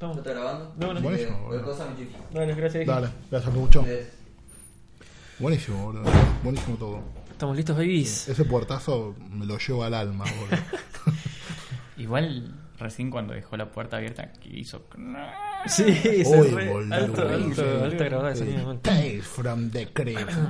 ¿Ya está grabando? No, no. Eh, Buenísimo, cualquier boludo. cosa me chifla. Dale, gracias. Dale, gracias mucho. Eh, Buenísimo, boludo. Buenísimo todo. Estamos listos, babies. Ese puertazo me lo llevo al alma, boludo. Igual recién cuando dejó la puerta abierta que hizo Sí, se Uy, re- boludo. alto, alto, Sí. alta grabada de sonido. Tales from the crypt.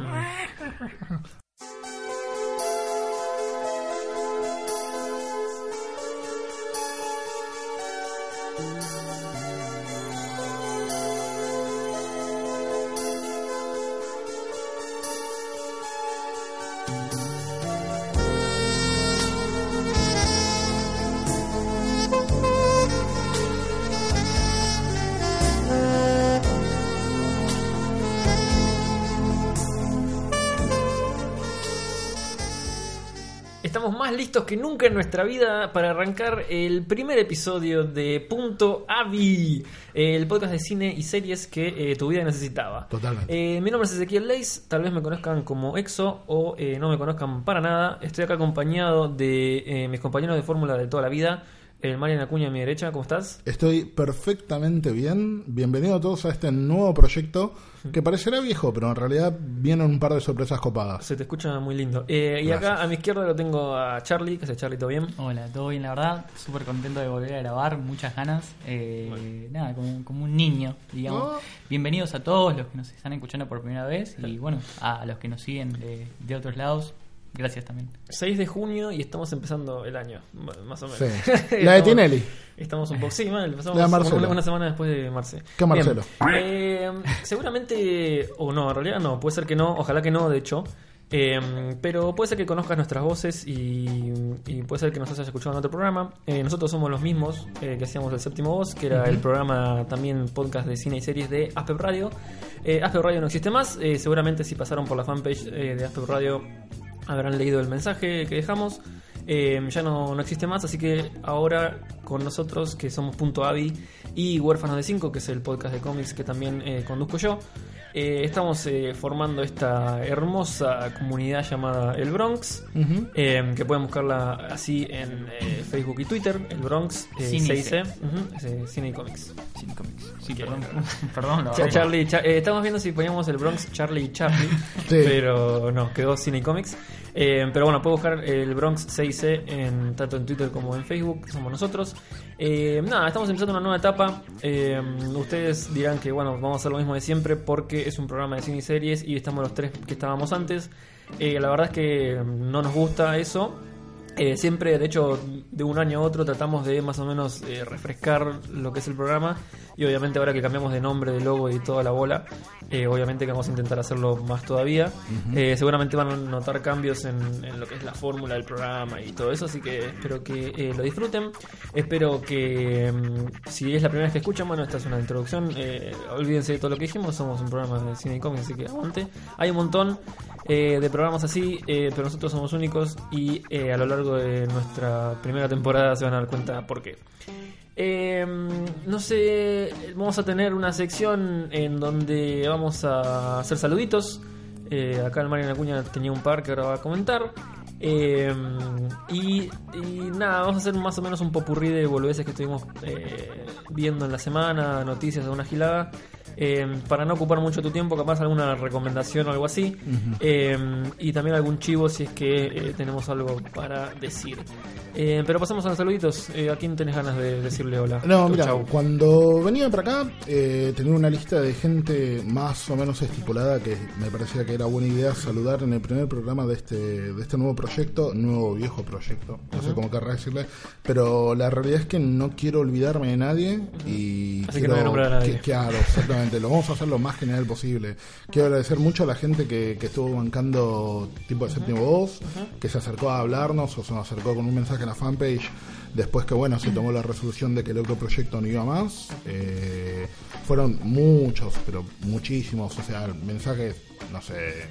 listos que nunca en nuestra vida para arrancar el primer episodio de Punto Avi, el podcast de cine y series que eh, tu vida necesitaba. Totalmente. Eh, mi nombre es Ezequiel Leis, tal vez me conozcan como Exo o eh, no me conozcan para nada. Estoy acá acompañado de eh, mis compañeros de fórmula de toda la vida. El Marian Acuña a mi derecha, ¿cómo estás? Estoy perfectamente bien. Bienvenido a todos a este nuevo proyecto que parecerá viejo, pero en realidad vienen un par de sorpresas copadas. Se te escucha muy lindo. Eh, y acá a mi izquierda lo tengo a Charlie, que hace Charlie, ¿todo bien? Hola, todo bien, la verdad. Súper contento de volver a grabar, muchas ganas. Eh, Nada, como, como un niño, digamos. Oh. Bienvenidos a todos los que nos están escuchando por primera vez y bueno, a los que nos siguen de, de otros lados. Gracias también. 6 de junio y estamos empezando el año, más o menos. Sí. Estamos- La de Tinelli. Estamos un poco, sí, mal, empezamos La una, una semana después de Marce. ¿Qué Marcelo? Bien. Eh, seguramente, o no, en realidad no, puede ser que no, ojalá que no, de hecho. Eh, pero puede ser que conozcas nuestras voces y, y puede ser que nos hayas escuchado en otro programa. Eh, nosotros somos los mismos eh, que hacíamos el séptimo voz, que era el programa también podcast de cine y series de Aspep Radio. Eh, Aspep Radio no existe más, eh, seguramente si pasaron por la fanpage eh, de Aspep Radio habrán leído el mensaje que dejamos. Eh, ya no, no existe más, así que ahora con nosotros, que somos Punto Avi y Huérfanos de 5, que es el podcast de cómics que también eh, conduzco yo, eh, estamos eh, formando esta hermosa comunidad llamada El Bronx, eh, que pueden buscarla así en eh, Facebook y Twitter, El Bronx, Cine y 6C, ujú, es, eh, Cine y Cómics. Sin cómics. Sí, perdón. perdón, la Cha- verdad. Charlie, Cha- estamos viendo si poníamos el Bronx Charlie y Charlie, Sí. pero no, quedó Cine y Comics. Eh, pero bueno, puedo buscar el Bronx 6C en, tanto en Twitter como en Facebook, que somos nosotros. Eh, nada, estamos empezando una nueva etapa. Eh, ustedes dirán que bueno, vamos a hacer lo mismo de siempre porque es un programa de cine y series y estamos los tres que estábamos antes. Eh, la verdad es que no nos gusta eso. Eh, siempre, de hecho, de un año a otro tratamos de más o menos eh, refrescar lo que es el programa y obviamente ahora que cambiamos de nombre, de logo y toda la bola, eh, obviamente que vamos a intentar hacerlo más todavía. Seguramente van a notar cambios en, en lo que es la fórmula del programa y todo eso, así que espero que lo disfruten. Espero que mm, si es la primera vez que escuchan, bueno, esta es una introducción, olvídense de todo lo que dijimos, somos un programa de cine y cómics, así que aguante. Hay un montón de programas así, pero nosotros somos únicos y a lo largo de nuestra primera temporada se van a dar cuenta por qué. Eh, no sé, vamos a tener una sección en donde vamos a hacer saluditos. Eh, acá el Marian Acuña tenía un par que ahora va a comentar. Eh, y, y nada, vamos a hacer más o menos un popurrí de boludeces que estuvimos eh, viendo en la semana, noticias, alguna gilada. Eh, para no ocupar mucho tu tiempo, capaz alguna recomendación o algo así. Eh, y también algún chivo si es que eh, tenemos algo para decir. Eh, pero pasamos a los saluditos. Eh, ¿A quién tenés ganas de decirle hola? No, mira, cuando venía para acá eh, tenía una lista de gente más o menos estipulada que me parecía que era buena idea saludar en el primer programa de este, de este nuevo proyecto, nuevo viejo proyecto, no sé cómo querrá decirle, pero la realidad es que no quiero olvidarme de nadie y Así que no voy a nombrar a nadie. que- claro, exactamente, lo vamos a hacer lo más general posible. Quiero agradecer mucho a la gente que, que estuvo bancando tipo de séptimo voz, que se acercó a hablarnos o se nos acercó con un mensaje en la fanpage Después que, bueno, se tomó la resolución de que el otro proyecto no iba más. eh, fueron muchos, pero muchísimos, o sea, mensajes, no sé,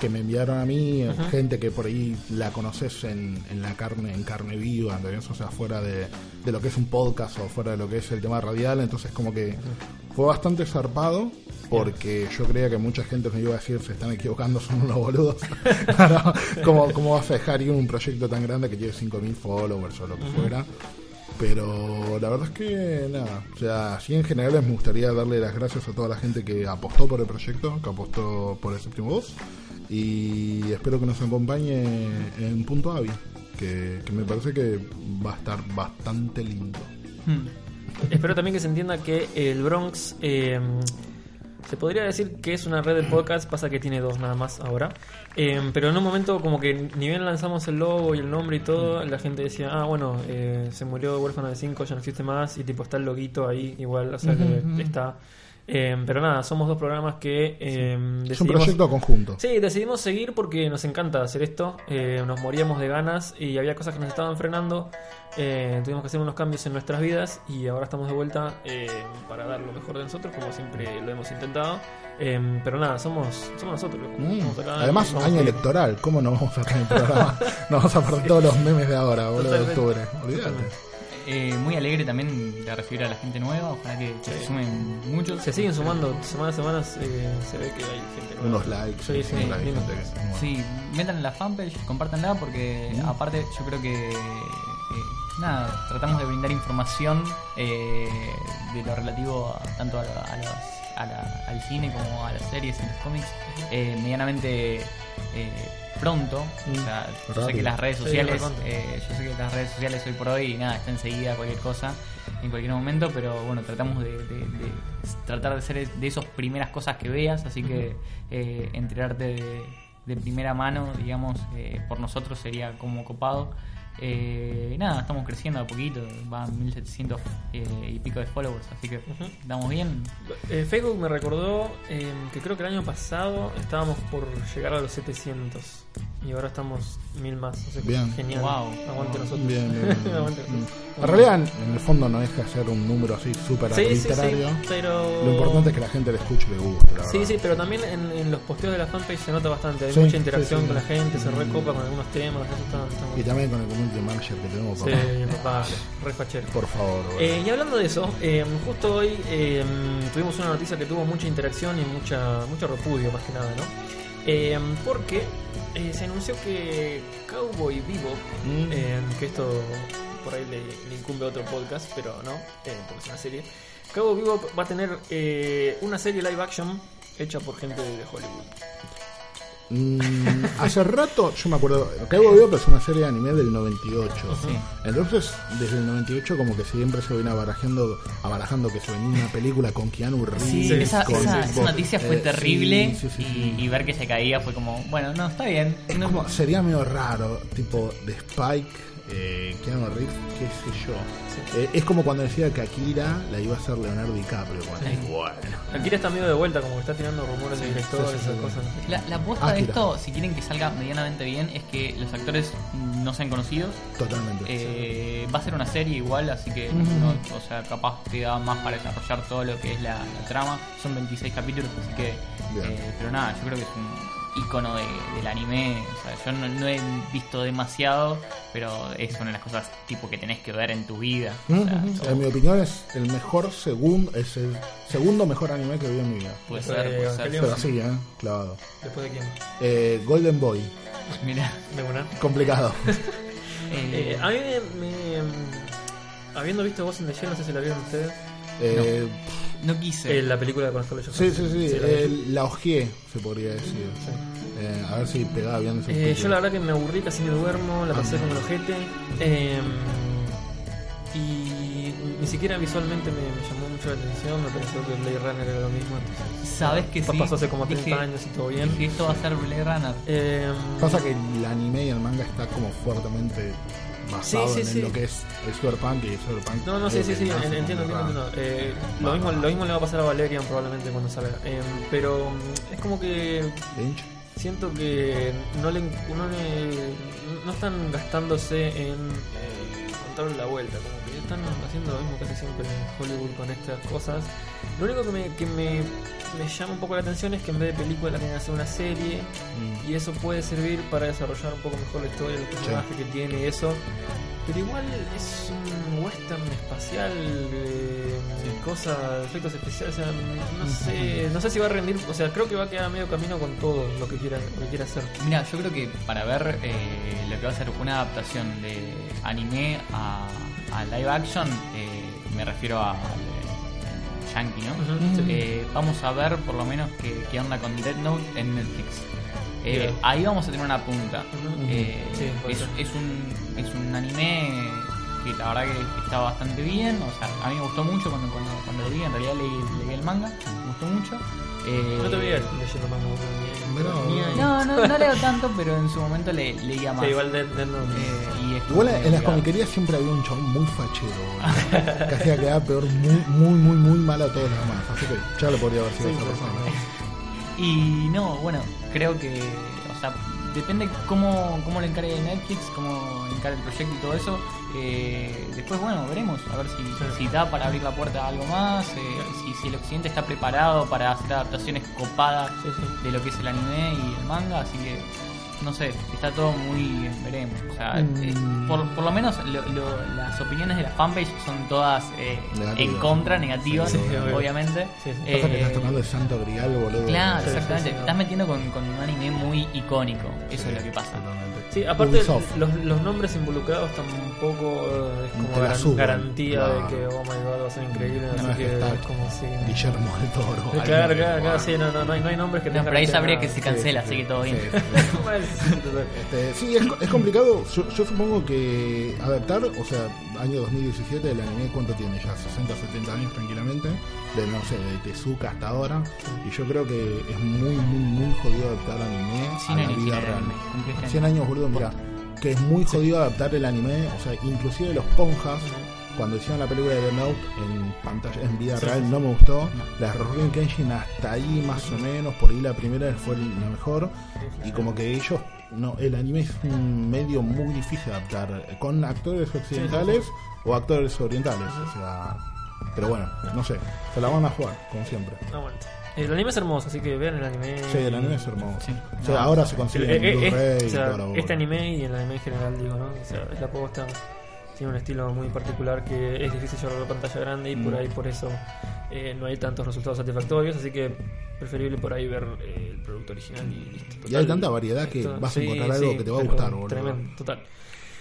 que me enviaron a mí, gente que por ahí la conoces en, en la carne, en carne viva, ¿entendés? O sea, fuera de, de lo que es un podcast o fuera de lo que es el tema radial, entonces como que fue bastante zarpado porque yo creía que mucha gente me iba a decir se están equivocando, son unos boludos. ¿cómo, ¿Cómo vas a dejar ir un proyecto tan grande que tiene 5.000 followers o lo que fuera? Pero la verdad es que nada, o sea, sí en general me gustaría darle las gracias a toda la gente que apostó por el proyecto, que apostó por el séptimo voz y espero que nos acompañe en Punto Avi, que, que me parece que va a estar bastante lindo. Hmm. Espero también que se entienda que el Bronx eh, se podría decir que es una red de podcast, pasa que tiene dos nada más ahora. Eh, pero en un momento como que ni bien lanzamos el logo y el nombre y todo, la gente decía, ah, bueno, eh, se murió Huérfano de 5, ya no existe más, y tipo está el loguito ahí igual, o sea que está... Eh, pero nada, somos dos programas que eh, Es un proyecto conjunto. Sí, decidimos seguir porque nos encanta hacer esto. eh, nos moríamos de ganas y había cosas que nos estaban frenando. tuvimos que hacer unos cambios en nuestras vidas y ahora estamos de vuelta eh, para dar lo mejor de nosotros, como siempre lo hemos intentado. Pero nada, somos, somos nosotros. Mm. Acá, Además, año electoral, ¿cómo no vamos a tener programa? No vamos a perder todos los memes de ahora, boludo, de octubre. Olvídate. Eh, muy alegre también de recibir a la gente nueva. Ojalá que se sumen muchos. Se siguen sumando semana a semana, eh, se ve que hay gente nueva. Unos likes, Sí, sí, unos likes. Sí, metan en la fanpage, compártanla porque Mm. aparte yo creo que eh, nada, tratamos de brindar información eh, de lo relativo a- tanto a, la- a los- a la- al cine como a las series y los cómics eh, medianamente eh, pronto. O sea, yo sé que las redes sociales, eh, yo sé que las redes sociales hoy por hoy nada, está enseguida cualquier cosa en cualquier momento, pero bueno, tratamos de, de- de tratar de ser de esas primeras cosas que veas, así que enterarte de, de primera mano, digamos, por nosotros sería como copado. Eh, nada, estamos creciendo a poquito, van 1700 eh, y pico de followers, así que estamos bien. Eh, Facebook me recordó eh, que creo que el año pasado estábamos por llegar a los 700 y ahora estamos mil más. O sea, que Bien. Genial. Wow. Aguante nosotros. Bien, bien, bien, bien. Aguante Mm. nosotros. En realidad, en el fondo no deja de ser un número así súper Sí, sí, sí, arbitrario. pero... Lo importante es que la gente le escuche y le guste. la Sí, verdad. sí, pero también en, en los posteos de la fanpage se nota bastante. Hay Sí, mucha interacción sí. con la gente, se recopa con algunos temas. Eso está, está muy Y también con el community manager que tenemos. Sí, papá. Por favor. Eh, y hablando de eso, eh, justo hoy eh, tuvimos una noticia que tuvo mucha interacción y mucha mucho repudio más que nada, ¿no? Eh, porque eh, se anunció que Cowboy Vivo, Mm. eh, que esto por ahí le, le incumbe a otro podcast, pero no, eh, porque es una serie. Cowboy Vivo va a tener eh, una serie live action hecha por gente de Hollywood. Mm, hace rato, yo me acuerdo, Cabo Vivo es una serie de anime del 98. Sí. Entonces, desde el 98 como que siempre se viene abarajando, abarajando que se venía una película con Keanu Reeves. Sí, esa, con- esa- esa noticia fue eh, terrible sí, sí, y, y ver que se caía fue como, bueno, no, está bien. No- como, sería medio raro, tipo de Spike, eh, Keanu Reeves, qué sé yo. Eh, es como cuando decía que Akira la iba a hacer Leonardo DiCaprio. Bueno, bueno. Akira está medio de vuelta, como que está tirando rumores de sí, esas sí. cosas. La, la apuesta de esto, si quieren que salga medianamente bien, es que los actores no sean conocidos. Totalmente. Eh, va a ser una serie igual, así que no- o sea, capaz te da más para desarrollar todo lo que es la, la trama. Son 26 capítulos, así que. Eh, pero nada, yo creo que es un icono de- del anime. O sea, yo no, no he visto demasiado, pero es una de las cosas tipo que tenés que ver en tu vida. O sea, Ujú. todo- En mi opinión es el mejor segundo, es el segundo mejor anime que vi en mi vida. puede ser, puede ser. Evangelion. Pero así, ¿eh? Clavado. ¿Después de quién? Eh, Golden Boy. Mira. De una. Complicado. Eh, a mí me, me- mm, Habiendo visto Ghost in the Shell, no sé si la vieron ustedes. Eh, no quise. Eh, la película con Scarlett Sí, Johansson. sí, sí. la eh, la hojeé, se podría decir. Eh, a ver si pegaba bien ese Eh, yo la verdad que me aburrí, casi me duermo, la pasé Ah. con el ojete. eh, y ni siquiera visualmente me, me llamó mucho la atención, me pareció que Blade Runner era lo mismo. entonces, Sabes que sí. Pasó hace como 30 Dije- años y todo bien. Dije, esto va a ser Blade Runner. Eh, Pasa que el anime y el manga está como fuertemente basado Sí, sí, en sí. lo que es el cyberpunk y el cyberpunk. No, no, sí, sí, sí, en- entiendo, entiendo. Eh, lo, mismo, lo mismo le va a pasar a Valerian probablemente cuando salga. Eh, pero mm, es como que Lynch. siento que no le, no le- no están gastándose en eh, darle la vuelta, como están haciendo lo mismo casi siempre en Hollywood con estas cosas. Lo único que me, que me, me llama un poco la atención es que en vez de película quieren hacer una serie Mm. y eso puede servir para desarrollar un poco mejor la historia, el personaje que tiene y eso. Pero igual es un western espacial, eh, cosas, efectos especiales, o sea, no sé, no sé si va a rendir, o sea, creo que va a quedar a medio camino con todo lo que quiera, lo que quiera hacer. Mira, yo creo que para ver eh, lo que va a ser una adaptación de anime a, a live action, eh, me refiero a, al, eh, Yankee, ¿no? Eh, vamos a ver por lo menos qué, qué onda con Dead Note en Netflix. Eh, ahí vamos a tener una punta. Sí, es un, es un anime que la verdad que está bastante bien. O sea, a mí me gustó mucho cuando, cuando, cuando lo vi. En realidad leí, leí el manga, me gustó mucho. Eh, No te veía leyendo ahí. no, no, no leo tanto, pero en su momento le, leía más. Sí, igual de, de- no. Eh, y Igual en las comiquerías siempre había un chabón muy fachero, que hacía quedar peor, muy, muy, muy, muy mal a todos los demás. Así que ya lo podría haber sido Sí, persona. Y no, bueno, creo que, o sea, depende cómo, cómo lo encare Netflix, cómo encare el proyecto y todo eso. Eh, después, bueno, veremos, a ver si, si da para abrir la puerta a algo más, eh, si, si el occidente está preparado para hacer adaptaciones copadas Sí, sí. de lo que es el anime y el manga, así que no sé, está todo muy veremos. O sea, Mm. eh, por, por lo menos lo- lo- las opiniones de la fanpage son todas eh, en contra, negativas, Sí, sí, obvio. obviamente. Sí, sí. Pasa que Eh, estás tocando el santo grial, boludo. Claro, Sí, exactamente. sí, sí, Te no. estás metiendo con, con un anime muy icónico. Eso Sí, es lo que pasa. Sí, aparte los, los nombres involucrados tampoco eh, es como suben, garantía claro. de que oh my god va a ser increíble, No, así es que es como si Guillermo del Toro. Claro, alguien- claro, claro, sí, no, no, no hay, no hay nombres que No, tengan pero ahí sabría que se cancela, sí, así sí. que todo bien. Este, sí, es, es complicado. Yo, yo supongo que adaptar, o sea, año 2017, el anime, ¿cuánto tiene ya? 60, 70 años tranquilamente. De, no sé, de Tezuka hasta ahora. Y yo creo que es muy, muy, muy jodido adaptar anime a 100 la años vida el real. anime, cumplió este 100 año. años, boludo, mira. Que es muy jodido adaptar el anime. O sea, inclusive los ponjas. Cuando hicieron la película de The Note en pantalla, en vida Sí, real, sí, sí. no me gustó. La de Rurouni Kenshin hasta ahí más o menos, por ahí la primera fue la mejor. Y como que ellos, no, el anime es un medio muy difícil de adaptar eh, con actores occidentales o actores orientales. O sea, pero bueno, no sé, se la van a jugar, como siempre. Aguante. El anime es hermoso, así que vean el anime. Sí, el anime es hermoso. Sí. O sea, ahora se consigue en eh, eh, Blu-ray o sea, la este anime y el anime en general, digo, ¿no? O sea, la posta tiene un estilo muy particular que es difícil llevarlo a la pantalla grande y por Mm. ahí por eso eh, no hay tantos resultados satisfactorios, así que preferible por ahí ver eh, el producto original y listo. Y hay tanta variedad que vas a encontrar algo que te va a gustar, boludo. Tremendo, total.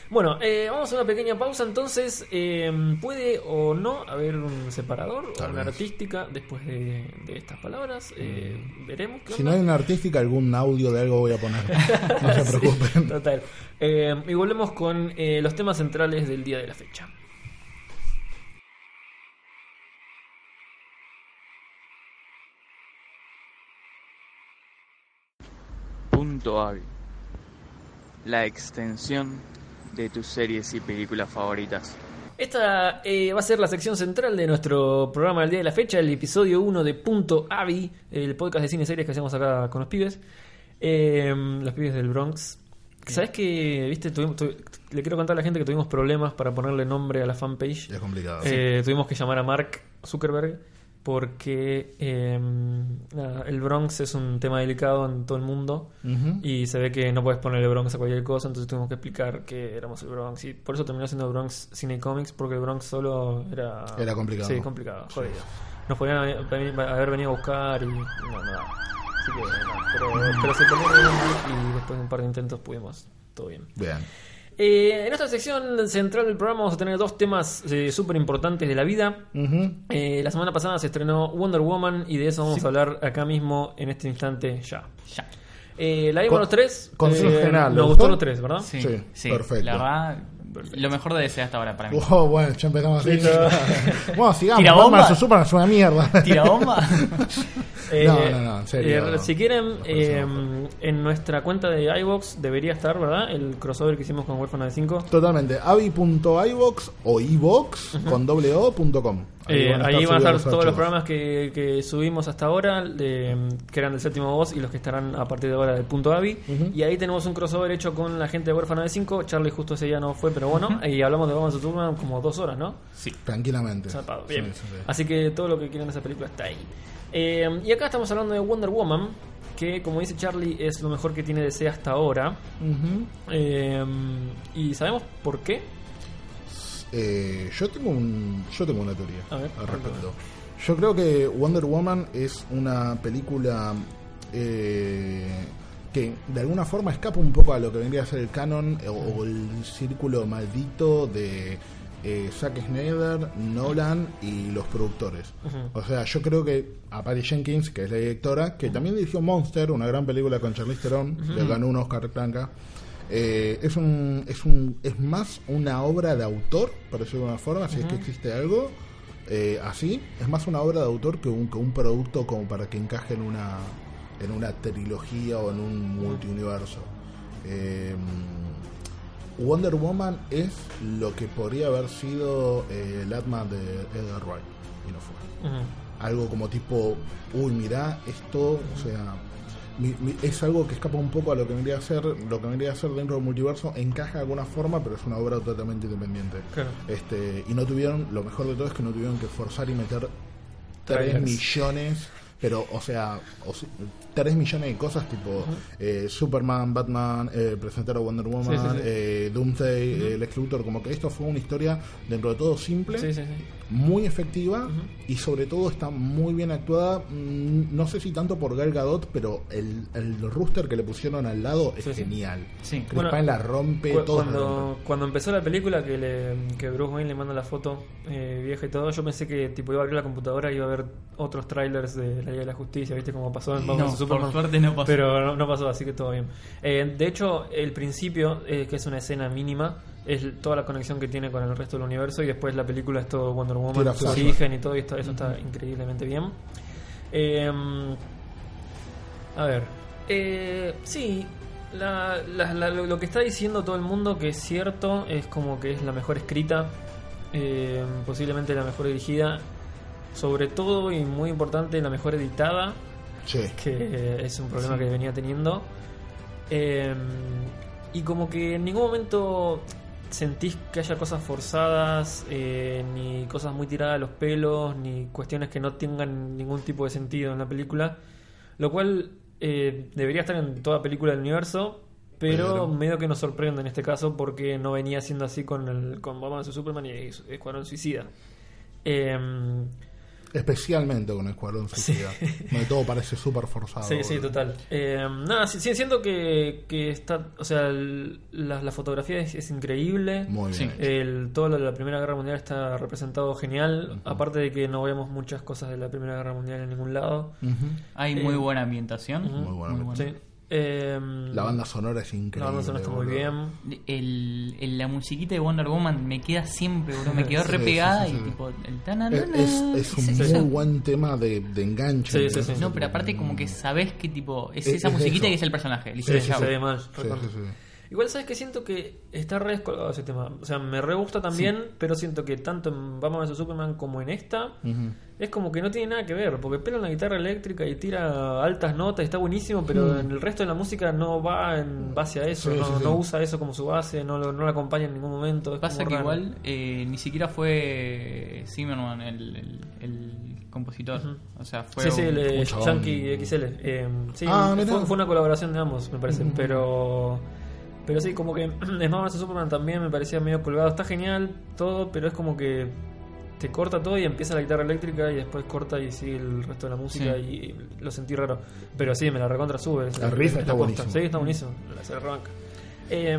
Bueno, eh, vamos a una pequeña pausa entonces. eh, ¿Puede o no haber un separador Tal o una vez. artística después de, de estas palabras? Eh, veremos. qué Si onda. no hay una artística, algún audio de algo voy a poner. No se Sí, preocupen. total. Eh, y volvemos con eh, los temas centrales del día de la fecha. Punto Avi. La extensión de tus series y películas favoritas. Esta eh, va a ser la sección central de nuestro programa del día de la fecha, el episodio 1 de Punto Avi, el podcast de cine y series que hacemos acá con los pibes. Eh, los pibes del Bronx. ¿Sabes que, viste, tuvimos- tu- le quiero contar a la gente que tuvimos problemas para ponerle nombre a la fanpage? Es complicado. Eh, tuvimos que llamar a Mark Zuckerberg porque eh, el Bronx es un tema delicado en todo el mundo y se ve que no puedes ponerle Bronx a cualquier cosa, entonces tuvimos que explicar que éramos el Bronx y por eso terminó siendo Bronx Cine Comics porque el Bronx solo era Era complicado. Sí, complicado, jodido. Nos podían haber veni- haber venido a buscar y no, nada. Así que nada, pero, pero se el nombre y después de un par de intentos pudimos todo bien. Bien. Eh, en esta sección central del programa vamos a tener dos temas súper importantes de la vida. Eh, la semana pasada se estrenó Wonder Woman y de eso vamos a hablar acá mismo en este instante ya. Ya. Eh, la vimos Con- los tres. consenso eh, general, ¿le Nos gustó? gustó los tres, ¿verdad? Sí, Sí, sí, perfecto. La verdad, lo mejor de DC hasta ahora para mí. Oh, bueno, ya empezamos así. bueno, sigamos. ¿Tira Batman bomba? Superman es una mierda. ¿Tira bomba? Eh, No, no, no, en serio, eh, no. si quieren, eh, en nuestra cuenta de iVox debería estar, ¿verdad? El crossover que hicimos con Huérfana de 5. Totalmente. avi.ivox o ivox con doble o punto com. Eh, van a ahí estar van a estar los todos los programas que, que subimos hasta ahora, de- que eran del séptimo voz y los que estarán a partir de ahora del punto AVI. Y ahí tenemos un crossover hecho con la gente de Huérfana de 5. Charlie justo ese día no fue, pero bueno. Y hablamos de Batman Superman como dos horas, ¿no? Sí. Tranquilamente. Zarpado, Sí, bien. sí, sí. Así que todo lo que quieran de esa película está ahí. Eh, y acá estamos hablando de Wonder Woman, que como dice Charlie es lo mejor que tiene DC hasta ahora. Eh, y sabemos por qué. Eh, yo tengo un, yo tengo una teoría ver, al respecto. Yo creo que Wonder Woman es una película eh, que de alguna forma escapa un poco a lo que vendría a ser el canon eh, o, o el círculo maldito de eh, Zack Snyder, Nolan y los productores. O sea, yo creo que a Patty Jenkins, que es la directora, que también dirigió Monster, una gran película con Charlize Theron, le ganó un Oscar Blanca. Eh, es un es un es más una obra de autor, por decirlo de una forma, si es que existe algo eh, así, es más una obra de autor que un, que un producto como para que encaje en una en una trilogía o en un multiuniverso. Eh, Wonder Woman es lo que podría haber sido eh, el Atman de Edgar Wright y no fue. Algo como tipo, uy, mirá, esto, o sea, mi- mi- es algo que escapa un poco a lo que vendría a ser, lo que vendría a ser dentro del multiverso, encaja de alguna forma, pero es una obra totalmente independiente. Claro. Este, y no tuvieron, lo mejor de todo es que no tuvieron que forzar y meter 3 Trailers. millones, pero, o sea, 3 millones de cosas tipo eh, Superman, Batman, eh, presentar a Wonder Woman, Sí, sí, sí. eh, Doomsday, eh, Lex Luthor, como que esto fue una historia dentro de todo simple muy efectiva y sobre todo está muy bien actuada. Mm, No sé si tanto por Gal Gadot, pero el, el rooster que le pusieron al lado es genial. Sí. Chris Bueno, Pine la rompe, Cu- todo cuando, rompe. cuando empezó la película que, le, que Bruce Wayne le manda la foto eh, vieja y todo, yo pensé que tipo iba a abrir la computadora y iba a ver otros trailers de la Liga de la Justicia, ¿viste? Como pasó en Batman No, vs Superman. por suerte no pasó. Pero no, no pasó, así que todo bien. Eh, de hecho, el principio, eh, que es una escena mínima, es toda la conexión que tiene con el resto del universo y después la película es todo Wonder Woman, su origen y todo, y esto- eso está increíblemente bien. Eh, a ver. Eh, sí, la- la- lo que está diciendo todo el mundo que es cierto es como que es la mejor escrita, eh, posiblemente la mejor dirigida, sobre todo y muy importante la mejor editada, Sí. que es un problema que venía teniendo. Eh, y como que en ningún momento sentís que haya cosas forzadas, eh, ni cosas muy tiradas a los pelos, ni cuestiones que no tengan ningún tipo de sentido en la película. Lo cual eh, debería estar en toda película del universo, pero, Pero- medio que nos sorprende en este caso porque no venía siendo así con, el, con Batman vs Superman y Escuadrón Suicida. Eh, Especialmente con Escuadrón Suicida. Donde todo parece súper forzado. Sí, sí, total. Eh, nada, sí, sí, siento que, que está, o sea, el- la, la fotografía es, es increíble. Muy bien. El, todo lo de la Primera Guerra Mundial está representado genial, aparte de que no vemos muchas cosas de la Primera Guerra Mundial en ningún lado. Hay Eh, muy buena ambientación. ujú. Muy buena. Sí. Eh, La banda sonora es increíble. la banda sonora está muy bien. El, el- la musiquita de Wonder Woman me queda siempre, bro. Me quedó Sí, re sí, pegada sí, sí. y tipo el tanana, Es, es- un muy buen tema de, de enganche. Sí, me sí, parece, sí. No, pero aparte como que sabes que tipo es Es- esa es musiquita eso. y es el personaje. listo, Igual sabes que siento que está re descolgado ese tema. O sea, me re gusta también, pero siento que tanto en Batman vs Superman como en esta Ujú. es como que no tiene nada que ver, porque pela una guitarra eléctrica y tira altas notas y está buenísimo, pero en el resto de la música no va en base a eso, Sí, no, sí, sí. no usa eso como su base, no, lo- no la acompaña en ningún momento. es Pasa como que raro. igual eh, ni siquiera fue Zimmerman el, el, el compositor. O sea, fue Sí, sí, un- el eh. Yankee XL. eh, sí, Ah, fue una colaboración de ambos, me parece. Pero pero sí, como que Batman vs Superman también me parecía medio colgado. Está genial todo, pero es como que te corta todo y empieza la guitarra eléctrica y después corta y sigue el resto de la música Sí. y lo sentí raro. Pero sí, me la recontra sube. El riff está posta. buenísimo. Sí, está buenísimo. La se rebanca. Eh,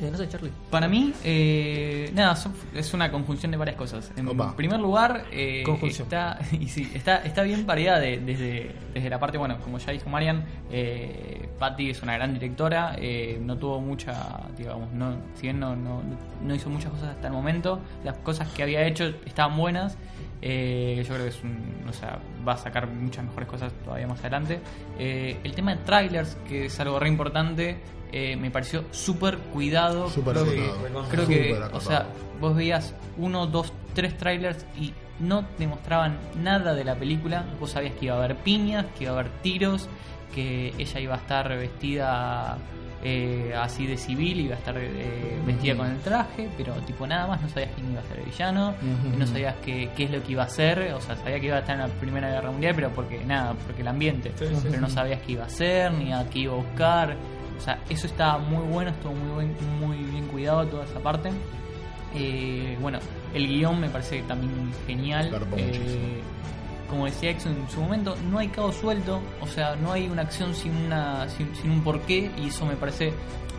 eh, no sé, Charlie. Para mí, eh, nada, son- es una conjunción de varias cosas. En Opa. primer lugar, eh, está, y sí, está, está bien pareada de- desde, desde la parte, bueno, como ya dijo Marian, eh, Patty es una gran directora, eh, no tuvo mucha, digamos, no, si bien no, no, no hizo muchas cosas hasta el momento, las cosas que había hecho estaban buenas. Eh, yo creo que es un, o sea, va a sacar muchas mejores cosas todavía más adelante. Eh, el tema de trailers, que es algo re importante, eh, me pareció súper cuidado. Creo acotado. que, creo que, o sea, vos veías uno, dos, tres trailers y no te mostraban nada de la película. Vos sabías que iba a haber piñas, que iba a haber tiros, que ella iba a estar vestida eh, así de civil, iba a estar eh, vestida con el traje, pero tipo nada más, no sabías quién iba a ser el villano, no sabías qué, qué es lo que iba a hacer, o sea, sabía que iba a estar en la Primera Guerra Mundial, pero porque nada, porque el ambiente, Sí, sí, pero no sabías qué iba a hacer, ni a qué iba a buscar, o sea, eso estaba muy bueno, estuvo muy, buen- muy bien cuidado toda esa parte. Eh, bueno, el guion me parece también genial. Como decía Exo en su momento, no hay cabo suelto, o sea, no hay una acción sin, una, sin, sin un porqué, y eso me parece,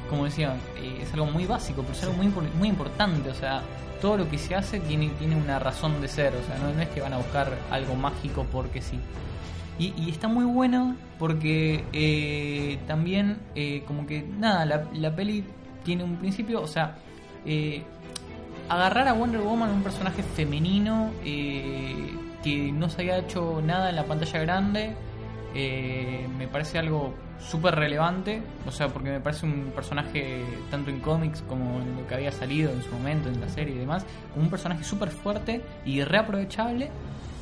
como decía, eh, es algo muy básico, pero es algo muy, muy importante, o sea, todo lo que se hace tiene, tiene una razón de ser, o sea, no, no es que van a buscar algo mágico porque sí. Y, y está muy bueno porque eh, también, eh, como que, nada, la, la peli tiene un principio, o sea, agarrar a Wonder Woman, un personaje femenino eh, que no se había hecho nada en la pantalla grande, eh, me parece algo súper relevante, o sea, porque me parece un personaje tanto en cómics como en lo que había salido en su momento, en la serie y demás, como un personaje súper fuerte y reaprovechable.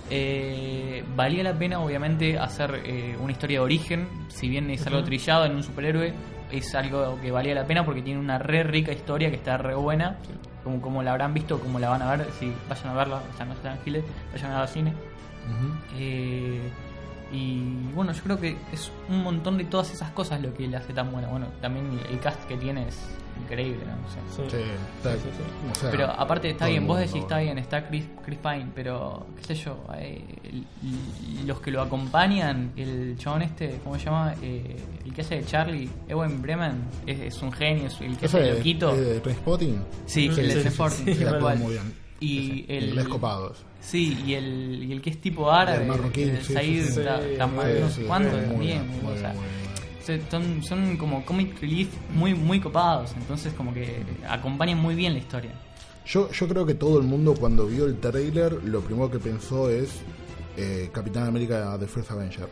Eh, valía la pena, obviamente, hacer eh, una historia de origen, si bien es algo trillado en un superhéroe, es algo que valía la pena porque tiene una re rica historia que está re buena. Como, como la habrán visto, como la van a ver, si vayan a verla, o sea, no sean giles, vayan a ver cine. Ujú. Eh, y bueno, yo creo que es un montón de todas esas cosas lo que le hace tan buena. Bueno, también el cast que tiene es increíble, ¿no? O sea, Sí, está- Sí, sí, sí. o sea, pero aparte está bien, vos decís está bien, está Chris, Chris Pine, pero qué sé yo, eh, los que lo acompañan, el chabón este, ¿cómo se llama? Eh, el que hace de Charlie, Ewan Bremen, es, es un genio, es el que hace ¿Ese de es loquito. de Trainspotting? sí, Sí, el de sí, sí, Sporting, sí, Sí, tal actúa cual. muy bien. Y Sí, el Inglés copados. Sí, y el, y el que es tipo árabe, El marroquí, el sí, sí, Said sí. Sí, sí, no sí, sé cuánto también. Son, son como comic relief muy, muy copados, entonces como que acompañan muy bien la historia. Yo, yo creo que todo el mundo cuando vio el trailer lo primero que pensó es eh, Capitán América de First Avenger.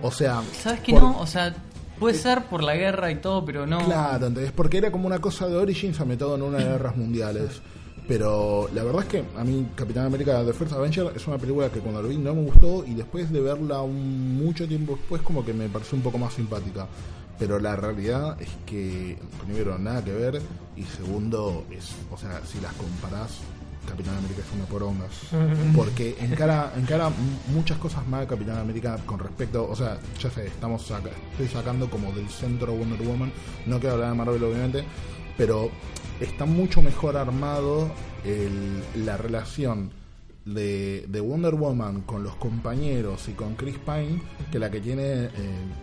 O sea... ¿Sabes que por- no? O sea, puede ser por la guerra y todo, pero no... Claro, ¿entendés? Porque era como una cosa de Origins ambientado en una de las guerras mundiales. Pero la verdad es que a mí Capitán América The First Avenger es una película que cuando la vi no me gustó y después de verla un mucho tiempo después como que me pareció un poco más simpática. Pero la realidad es que primero nada que ver y segundo es, o sea, si las comparás Capitán América es una poronga. Porque encara, encara muchas cosas más de Capitán América con respecto, o sea, ya sé, estamos saca- estoy sacando como del centro Wonder Woman, no quiero hablar de Marvel obviamente, pero está mucho mejor armado el- la relación de, de Wonder Woman con los compañeros y con Chris Pine que la que tiene, eh,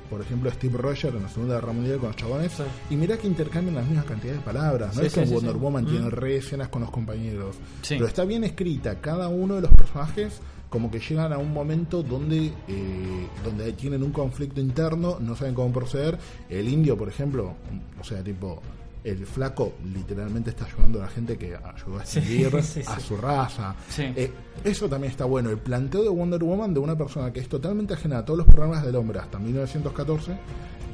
por ejemplo, Steve Rogers en la Segunda Guerra Mundial con los chabones. Sí. Y mira que intercambian las mismas cantidades de palabras. No Sí, es que sí, Wonder. Woman Mm. tiene re escenas con los compañeros. Pero está bien escrita. Cada uno de los personajes como que llegan a un momento donde eh, donde tienen un conflicto interno, no saben cómo proceder. El indio, por ejemplo, o sea, tipo, el flaco literalmente está ayudando a la gente que ayudó a Sí, sí, a sí. su raza. Eh, eso también está bueno. El planteo de Wonder Woman de una persona que es totalmente ajena a todos los programas del hombre hasta 1914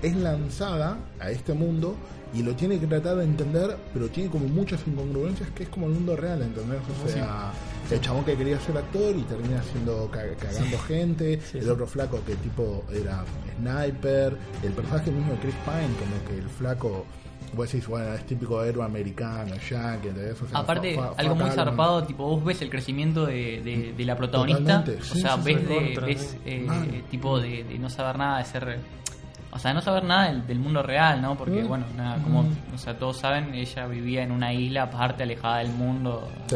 es lanzada a este mundo y lo tiene que tratar de entender, pero tiene como muchas incongruencias que es como el mundo real, ¿entendés? O sea, el chabón que quería ser actor y termina siendo ca- cagando gente, el otro flaco que tipo era sniper, el personaje mismo de Chris Pine, como que el flaco, vos decís, bueno, es típico héroe americano, ¿entendés? O sea, Aparte, fa- fa- algo muy zarpado, tipo, vos ves el crecimiento de, de- de la protagonista. O sea, sí, ves, de, contra, ves eh, tipo de, de no saber nada, de ser. O sea, de no saber nada del, del mundo real, ¿no? Porque, Mm. bueno, nada, como o sea, todos saben, ella vivía en una isla aparte, alejada del mundo. o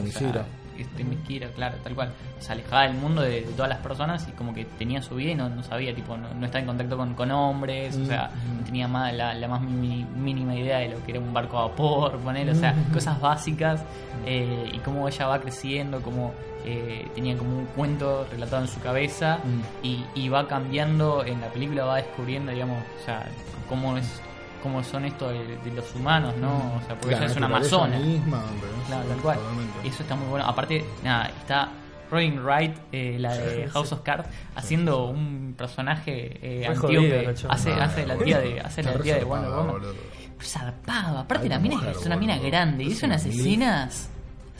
Sea, este, Temisquira, claro, tal cual. O sea, alejada del mundo de, de todas las personas y como que tenía su vida y no, no sabía, tipo, no, no estaba en contacto con, con hombres, o sea, no tenía más, la, la más mini- mínima idea de lo que era un barco a vapor, poner, o sea, cosas básicas eh, y cómo ella va creciendo, cómo eh, tenía como un cuento relatado en su cabeza y, y va cambiando en la película, va descubriendo, digamos, o sea, cómo es cómo son estos de, de los humanos, ¿no? O sea, porque La ella es una amazona. misma. Claro, tal cual. totalmente. Eso está muy bueno. Aparte, nada, está Robin Wright, eh, la de House of Cards, haciendo un personaje eh, chava. Hace, hace la tía de, hace la tía de Wonder Woman. Zarpado. Aparte, Ay, la mina es una mina grande y Es unas escenas.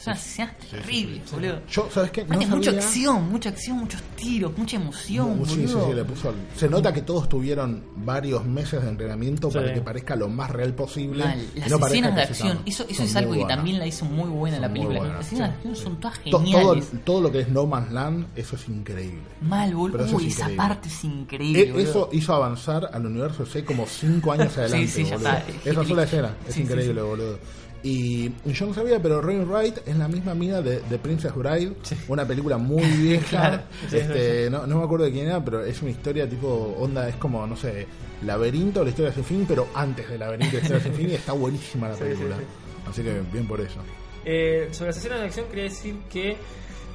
Son escenas terribles, boludo. Yo, ¿sabes qué? No Aparte, mucha acción, mucha acción, muchos tiros, mucha emoción, sí, sí, boludo. sí, le puso. Se nota que todos tuvieron varios meses de entrenamiento Sí. para que parezca lo más real posible. Mal. y Las no parezca escenas de que se acción, están- eso, eso son es muy algo que buenas. también la hizo muy buena Son la muy película. buenas, Las escenas de acción sí. son todas To- todo, geniales. todo lo que es No Man's Land, eso es increíble. Mal, boludo. Pero eso es Uy, esa increíble. parte es increíble. E- boludo. eso hizo avanzar al universo C como 5 años adelante. sí, ya boludo. está. Esa sola escena es Sí, sí, increíble, boludo. Y yo no sabía, pero Robin Wright es la misma mina de, de Princess Bride, una película muy vieja. Claro. este, no, no me acuerdo de quién era, pero es una historia tipo onda, es como, no sé, laberinto, la historia sin fin, pero antes del laberinto, la historia sin fin, y está buenísima la película. sí, Así que bien por eso. Eh, sobre las escenas de acción quería decir que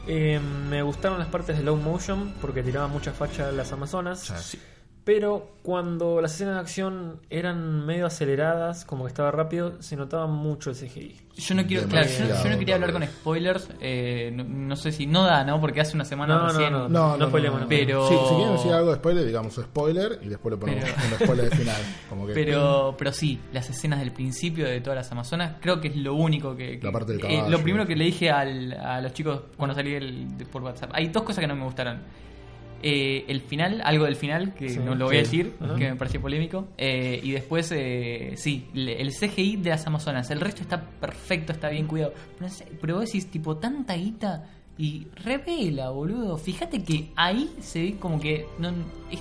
eh, me gustaron las partes de low motion porque tiraban mucha facha las Amazonas. Sí. Pero cuando las escenas de acción eran medio aceleradas, como que estaba rápido, se notaba mucho el CGI. Yo no quiero, claro, yo, yo no quería hablar con spoilers. eh, no, no sé si no da, ¿no? Porque hace una semana No, no, recién. no. No, no, no, no. pero- Sí, si quieren decir algo de spoiler, digamos spoiler y después le ponemos Pero- un spoiler final. Como que, Pero, pero sí, las escenas del principio de todas las Amazonas, creo que es lo único que. que- La parte del eh, caballo. lo primero que le dije al- a los chicos cuando salí el- de- por WhatsApp. Hay dos cosas que no me gustaron. Eh, el final, algo del final, que Sí, no lo voy a decir, Ajá. que me pareció polémico. Eh, y después, eh, sí, el CGI de las Amazonas. El resto está perfecto, está bien cuidado. Pero, pero vos decís, tipo, tanta guita y revela, boludo. Fíjate que ahí se ve como que no, es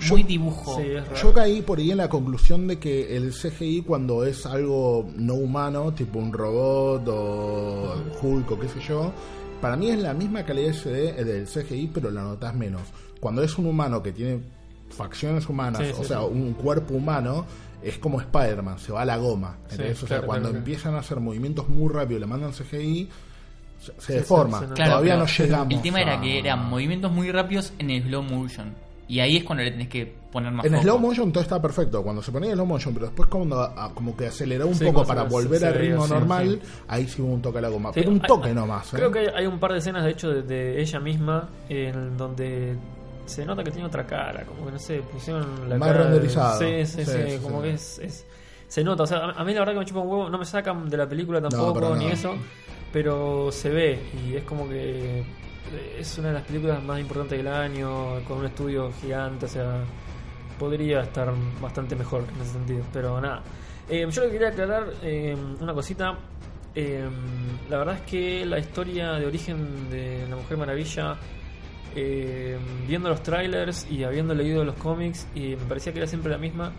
Yo- muy dibujo. Sí, es raro. Yo caí por ahí en la conclusión de que el CGI cuando es algo no humano, tipo un robot o Hulk o qué sé yo, para mí es la misma calidad del CGI, pero la notas menos. Cuando es un humano que tiene facciones humanas, Sí, sí, o sea, sí. un cuerpo humano, es como Spider-Man, se va a la goma. Sí, ¿entendés? o sea, claro, cuando claro, claro. empiezan a hacer movimientos muy rápidos, le mandan CGI, se, se Sí, deforma. Todavía no llegamos. El tema era que eran movimientos muy rápidos en el slow motion. Y ahí es cuando le tenés que poner más En foco. slow motion todo está perfecto, cuando se ponía en slow motion, pero después cuando a- como que aceleró un Sí, poco para se- volver se al ritmo normal, sí. ahí sí hubo un toque a la goma. Sí, pero un toque hay- nomás. ¿eh? Creo que hay, hay un par de escenas, de hecho, de, de ella misma, en donde se nota que tiene otra cara, como que no sé, pusieron la Más cara. de- renderizado. Sí, sí, Sí, sí, sí, como sí. que es, es- Se nota, o sea, a mí la verdad que me chupa un huevo, no me sacan de la película tampoco, ni eso, pero se ve, y es como que es una de las películas más importantes del año, con un estudio gigante, o sea, podría estar bastante mejor en ese sentido, pero nada. Eh, yo le quería aclarar eh, una cosita. Eh, la verdad es que la historia de origen de la Mujer Maravilla, eh, viendo los trailers y habiendo leído los cómics, y me parecía que era siempre la misma.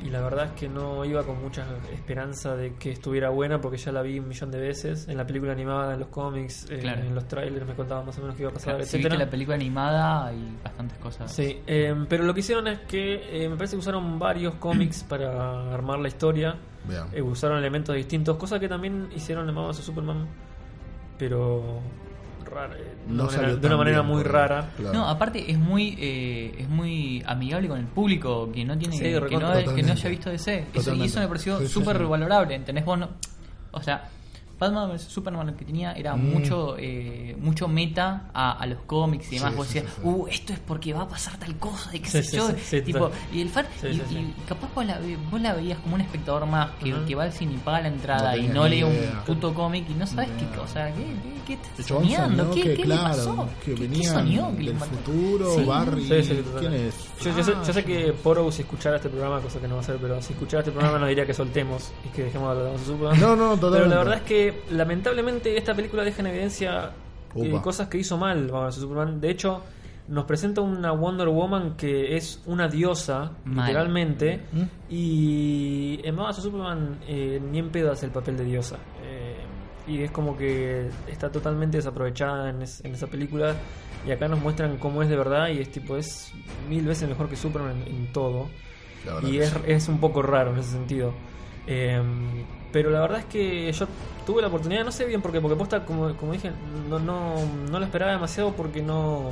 Y la verdad es que no iba con mucha esperanza de que estuviera buena porque ya la vi un millón de veces en la película animada, en los cómics, eh, Claro. en los trailers me contaban más o menos qué iba a pasar, Claro, viste la película animada hay bastantes cosas. Sí, eh, pero lo que hicieron es que eh, me parece que usaron varios cómics para armar la historia. Eh, usaron elementos distintos, cosa que también hicieron en Batman Superman, pero rara, eh, de No una salió manera, de una manera bien, muy rara. claro. No, aparte es muy eh, es muy amigable con el público que no tiene Sí, que, no, recontra. que no haya visto DC. Eso, y eso me pareció Sí, sí, súper sí. valorable. ¿Entendés? Vos no- o sea, Batman vs Superman lo que tenía era Mm. mucho eh, mucho meta a, a los cómics y demás. Sí, vos sí, decías, sí, sí. uh, esto es porque va a pasar tal cosa y qué Sí, sé sí, yo. sí, sí, tipo, y el fan, Sí, y, sí, sí. y capaz vos la, vos la veías como un espectador más que, que va al cine y paga la entrada No y no lee un puto cómic y no sabes qué, sea, ¿qué, qué, qué estás soñando? ¿Qué, que, qué claro, le pasó? que ¿Qué- soñó? ¿Qué le del futuro, Sí. Barry, Sí, sí, total. ¿quién es? Yo, yo sé, yo sé Ah, que Poro, si escuchara este programa, cosa que no va a hacer, pero si escuchara este programa nos diría que soltemos y que dejemos de de vs Superman. No, no, Pero totalmente. la verdad es que lamentablemente esta película deja en evidencia eh, cosas que hizo mal Batman Superman. De hecho, nos presenta una Wonder Woman que es una diosa, Mal. literalmente, ¿Mm? y en Batman Superman eh, ni en pedo hace el papel de diosa. Eh, y es como que está totalmente desaprovechada en, es- en esa película. Y acá nos muestran cómo es de verdad y es tipo, es mil veces mejor que Superman en, en todo. Y es, sí. es un poco raro en ese sentido. Eh, pero la verdad es que yo tuve la oportunidad, no sé bien por qué, porque posta, como, como dije, no, no, no la esperaba demasiado porque no,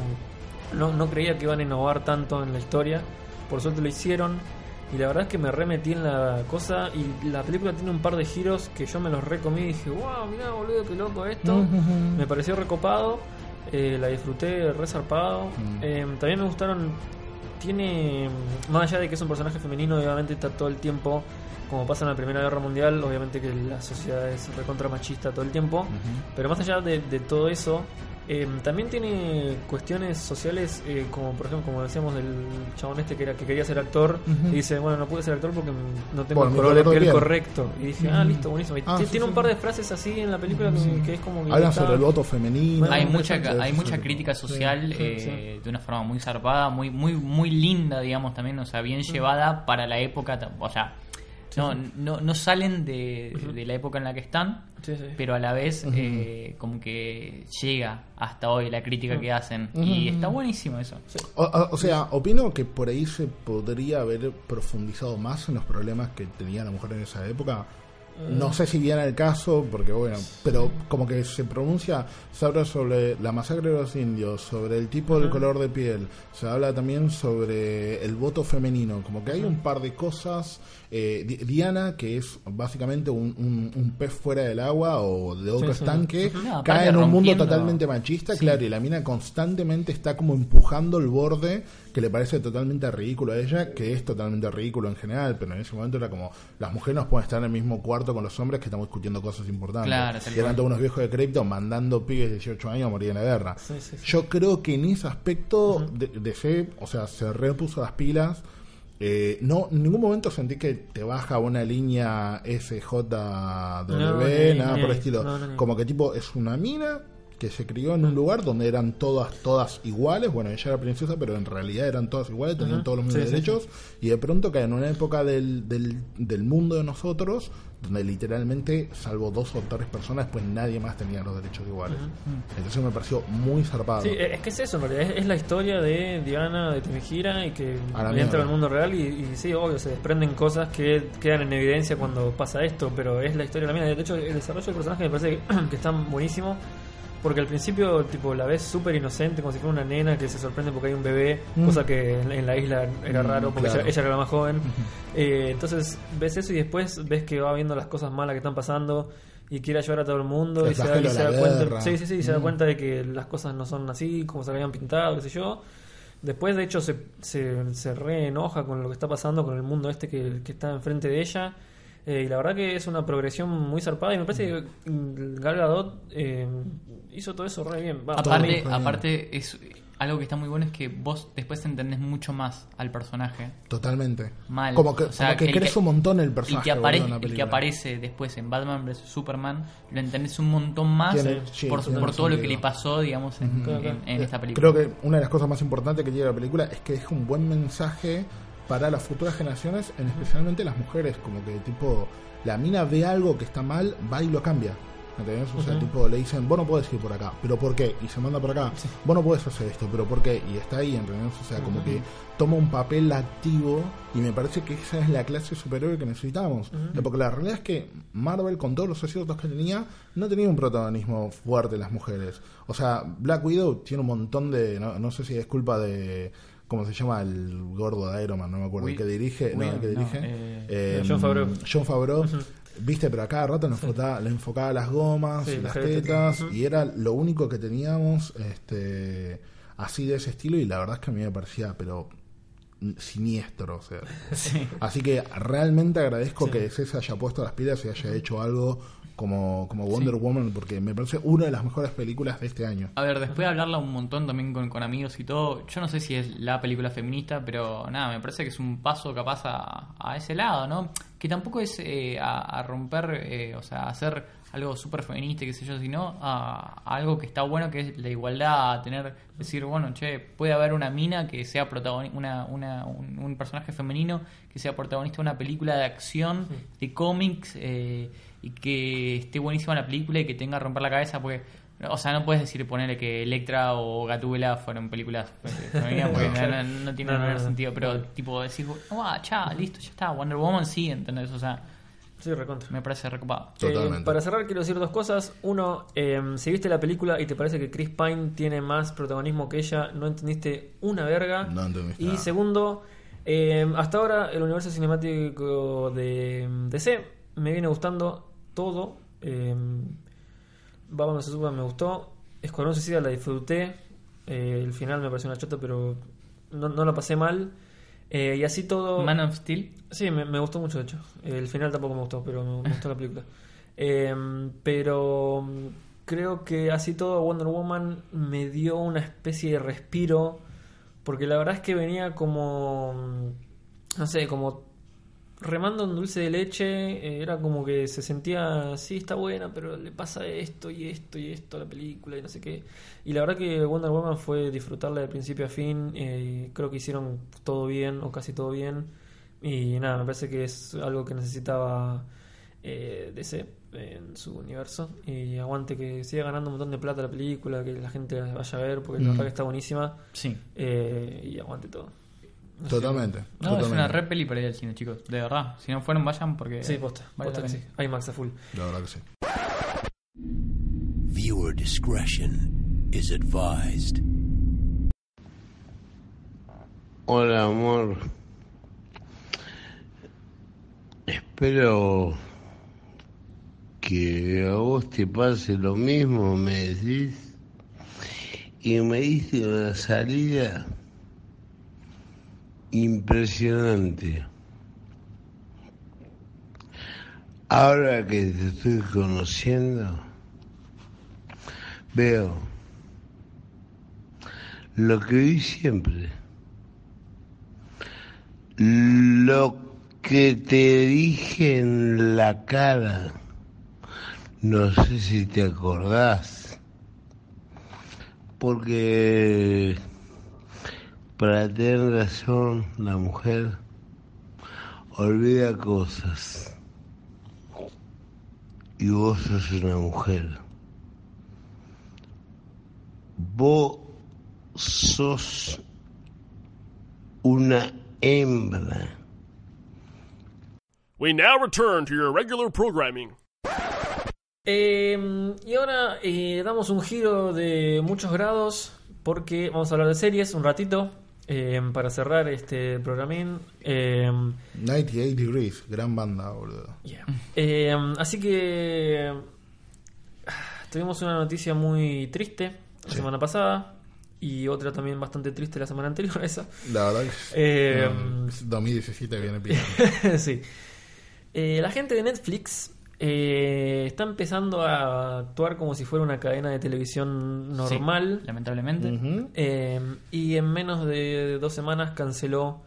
no, no creía que iban a innovar tanto en la historia. Por suerte lo hicieron. Y la verdad es que me remetí en la cosa. Y la película tiene un par de giros que yo me los recomí y dije, wow, mirá boludo, qué loco esto. Me pareció recopado. Eh, la disfruté resarpado. Mm. Eh, también me gustaron. Tiene. Más allá de que es un personaje femenino, obviamente está todo el tiempo. Como pasa en la Primera Guerra Mundial, obviamente que la sociedad es recontra machista todo el tiempo. Pero más allá de, de todo eso, eh, también tiene cuestiones sociales, eh, como por ejemplo, como decíamos del chabón este que era que quería ser actor y dice, bueno, no pude ser actor porque no tengo Por el color de piel correcto. Y dije, ah, listo, buenísimo. Y Ah, sí, tiene sí. un par de frases así en la película que, es como que Hablan sobre el voto femenino. Bueno, hay mucha hay mucha crítica social sí, eh, sí. de una forma muy zarpada muy muy muy linda digamos también o sea bien llevada para la época o sea no, no, no salen de, de la época en la que están Sí, sí. pero a la vez eh, como que llega hasta hoy la crítica que hacen. Y está buenísimo eso. O, o- o sea, opino que por ahí se podría haber profundizado más en los problemas que tenía la mujer en esa época. No sé si viene el caso, porque bueno, pero como que se pronuncia, se habla sobre la masacre de los indios, sobre el tipo del color de piel, se habla también sobre el voto femenino, como que hay un par de cosas. Eh, Di- Diana, que es básicamente un, un- un pez fuera del agua o de otro Sí, estanque. No, cae en un mundo totalmente machista, claro, y la mina constantemente está como empujando el borde que le parece totalmente ridículo a ella, que es totalmente ridículo en general, pero en ese momento era como, las mujeres no pueden estar en el mismo cuarto con los hombres que estamos discutiendo cosas importantes. Claro, y eran todos unos viejos de cripto mandando pibes de 18 años a morir en la guerra. Yo creo que en ese aspecto de, DC, o sea, se repuso las pilas. Eh, no, en ningún momento sentí que te baja una línea SJW, No, nada por el estilo. no, Como que tipo, es una mina que se crió en un lugar donde eran todas todas iguales. Bueno, ella era princesa, pero en realidad eran todas iguales, tenían todos los mismos Sí, sí, derechos. Y de pronto cae en una época del, del, del mundo de nosotros, donde literalmente, salvo dos o tres personas, pues nadie más tenía los derechos iguales. Entonces me pareció muy zarpado. Sí, es que es eso en realidad, es, es la historia de Diana de Temejira y que entra al mundo real y, y sí, obvio, se desprenden cosas que quedan en evidencia cuando pasa esto, pero es la historia de la mina. De hecho, el desarrollo del personaje me parece que, que está buenísimo. Porque al principio, tipo, la ves súper inocente, como si fuera una nena que se sorprende porque hay un bebé, Mm. cosa que en, en la isla era Mm, raro porque claro. ella, ella era la más joven. Eh, entonces ves eso y después ves que va viendo las cosas malas que están pasando y quiere ayudar a todo el mundo El y se, da, y se da cuenta, sí, sí, sí, se da cuenta de que las cosas no son así como se habían pintado, qué sé yo. Después, de hecho, se, se, se re enoja con lo que está pasando, con el mundo este que, que está enfrente de ella. Eh, y la verdad que es una progresión muy zarpada y me parece que mm, Gal Gadot eh, hizo todo eso re bien. Va, aparte bien. aparte es algo que está muy bueno es que vos después entendés mucho más al personaje Totalmente. Mal. Como que, O sea, como que el crees que- un montón el el personaje. que, aparece, el que aparece después en Batman vs Superman lo entendés un montón más sí, por, por todo lo que le pasó digamos en, en- esta película Creo que una de las cosas más importantes que tiene la película es que deja un buen mensaje para las futuras generaciones, en especialmente las mujeres, como que tipo, la mina ve algo que está mal, va y lo cambia. ¿Entendés? O sea, tipo, le dicen, vos no podés ir por acá, pero ¿por qué? Y se manda por acá, vos no podés hacer esto, pero ¿por qué? Y está ahí, ¿entendés? O sea, como que toma un papel activo y me parece que esa es la clase superior que necesitamos. Eh, Porque la realidad es que Marvel, con todos los aciertos que tenía, no tenía un protagonismo fuerte en las mujeres. O sea, Black Widow tiene un montón de, no, no sé si es culpa de... ¿Cómo se llama el gordo de Iron Man? No me acuerdo. El que dirige. no, el que no, dirige. eh, eh, John Favreau. John Favreau. Viste, pero a cada rato le enfocaba, le enfocaba las gomas, Sí, las tetas, y era lo único que teníamos este así de ese estilo, y la verdad es que a mí me parecía, pero siniestro, o sea. Sí. Así que realmente agradezco que se haya puesto las pilas y haya hecho algo como, como Wonder Woman, porque me parece una de las mejores películas de este año. A ver, después de hablarla un montón también con, con amigos y todo, yo no sé si es la película feminista, pero nada, me parece que es un paso capaz a, a ese lado, ¿no? Que tampoco es eh, a, a romper, eh, o sea, hacer algo súper feminista, qué sé yo, sino a, a algo que está bueno, que es la igualdad, a tener, decir, bueno, che, puede haber una mina que sea protagonista, una, una, un, un personaje femenino que sea protagonista de una película de acción, de cómics, eh, y que esté buenísima la película y que tenga a romper la cabeza, porque o sea, no puedes decir ponerle que Electra o Gatúbela fueron películas eh, femeninas porque no, no- no tiene No, no, ningún no. sentido, pero tipo decir, ah, cha, listo, ya está, Wonder Woman sí, ¿entendés? O sea, Sí, recontra. me parece recopado. Totalmente. Eh, para cerrar quiero decir dos cosas. Uno, eh, si viste la película y te parece que Chris Pine tiene más protagonismo que ella, no entendiste una verga. No entendiste y nada. segundo, eh, hasta ahora el universo cinemático de DC me viene gustando todo. Eh, Batman vs Superman me gustó. Escuadrón Suicida la disfruté. Eh, el final me pareció una chota, pero no, no la pasé mal. Eh, y así todo. Man of Steel. Sí, me, me gustó mucho, de hecho. El final tampoco me gustó, pero me, me gustó la película. Eh, pero creo que así todo Wonder Woman me dio una especie de respiro, porque la verdad es que venía como, no sé, como remando en dulce de leche, eh, era como que se sentía, sí, está buena, pero le pasa esto y esto y esto a la película y no sé qué. Y la verdad que Wonder Woman fue disfrutarla de principio a fin, eh, creo que hicieron todo bien o casi todo bien. Y nada, me parece que es algo que necesitaba eh, DC en su universo. Y aguante que siga ganando un montón de plata la película, que la gente vaya a ver, porque la Mm. verdad que está buenísima. Sí. Eh, y aguante todo. No. Totalmente. No, es totalmente. una re peli para ir al cine, chicos. De verdad. Si no fueron, vayan porque. Sí, posta. vale posta que sí. IMAX a full. La verdad que sí. Viewer discretion is advised. Hola, amor. Espero que a vos te pase lo mismo, me decís. Y me diste una salida impresionante. Ahora que te estoy conociendo, veo lo que vi siempre. Lo que te dije en la cara, no sé si te acordás, porque para tener razón la mujer olvida cosas y vos sos una mujer. Vos sos una hembra. We now return to your regular programming. Eh, y ahora eh, damos un giro de muchos grados porque vamos a hablar de series un ratito eh, para cerrar este programín. Eh, 98 Degrees, gran banda, boludo. yeah. Eh, así que tuvimos una noticia muy triste la Sí. semana pasada y otra también bastante triste la semana anterior a esa. La verdad que Eh, no, 2017 viene pillando. sí. Eh, la gente de Netflix eh, está empezando a actuar como si fuera una cadena de televisión normal. Sí, lamentablemente. Eh, y en menos de dos semanas canceló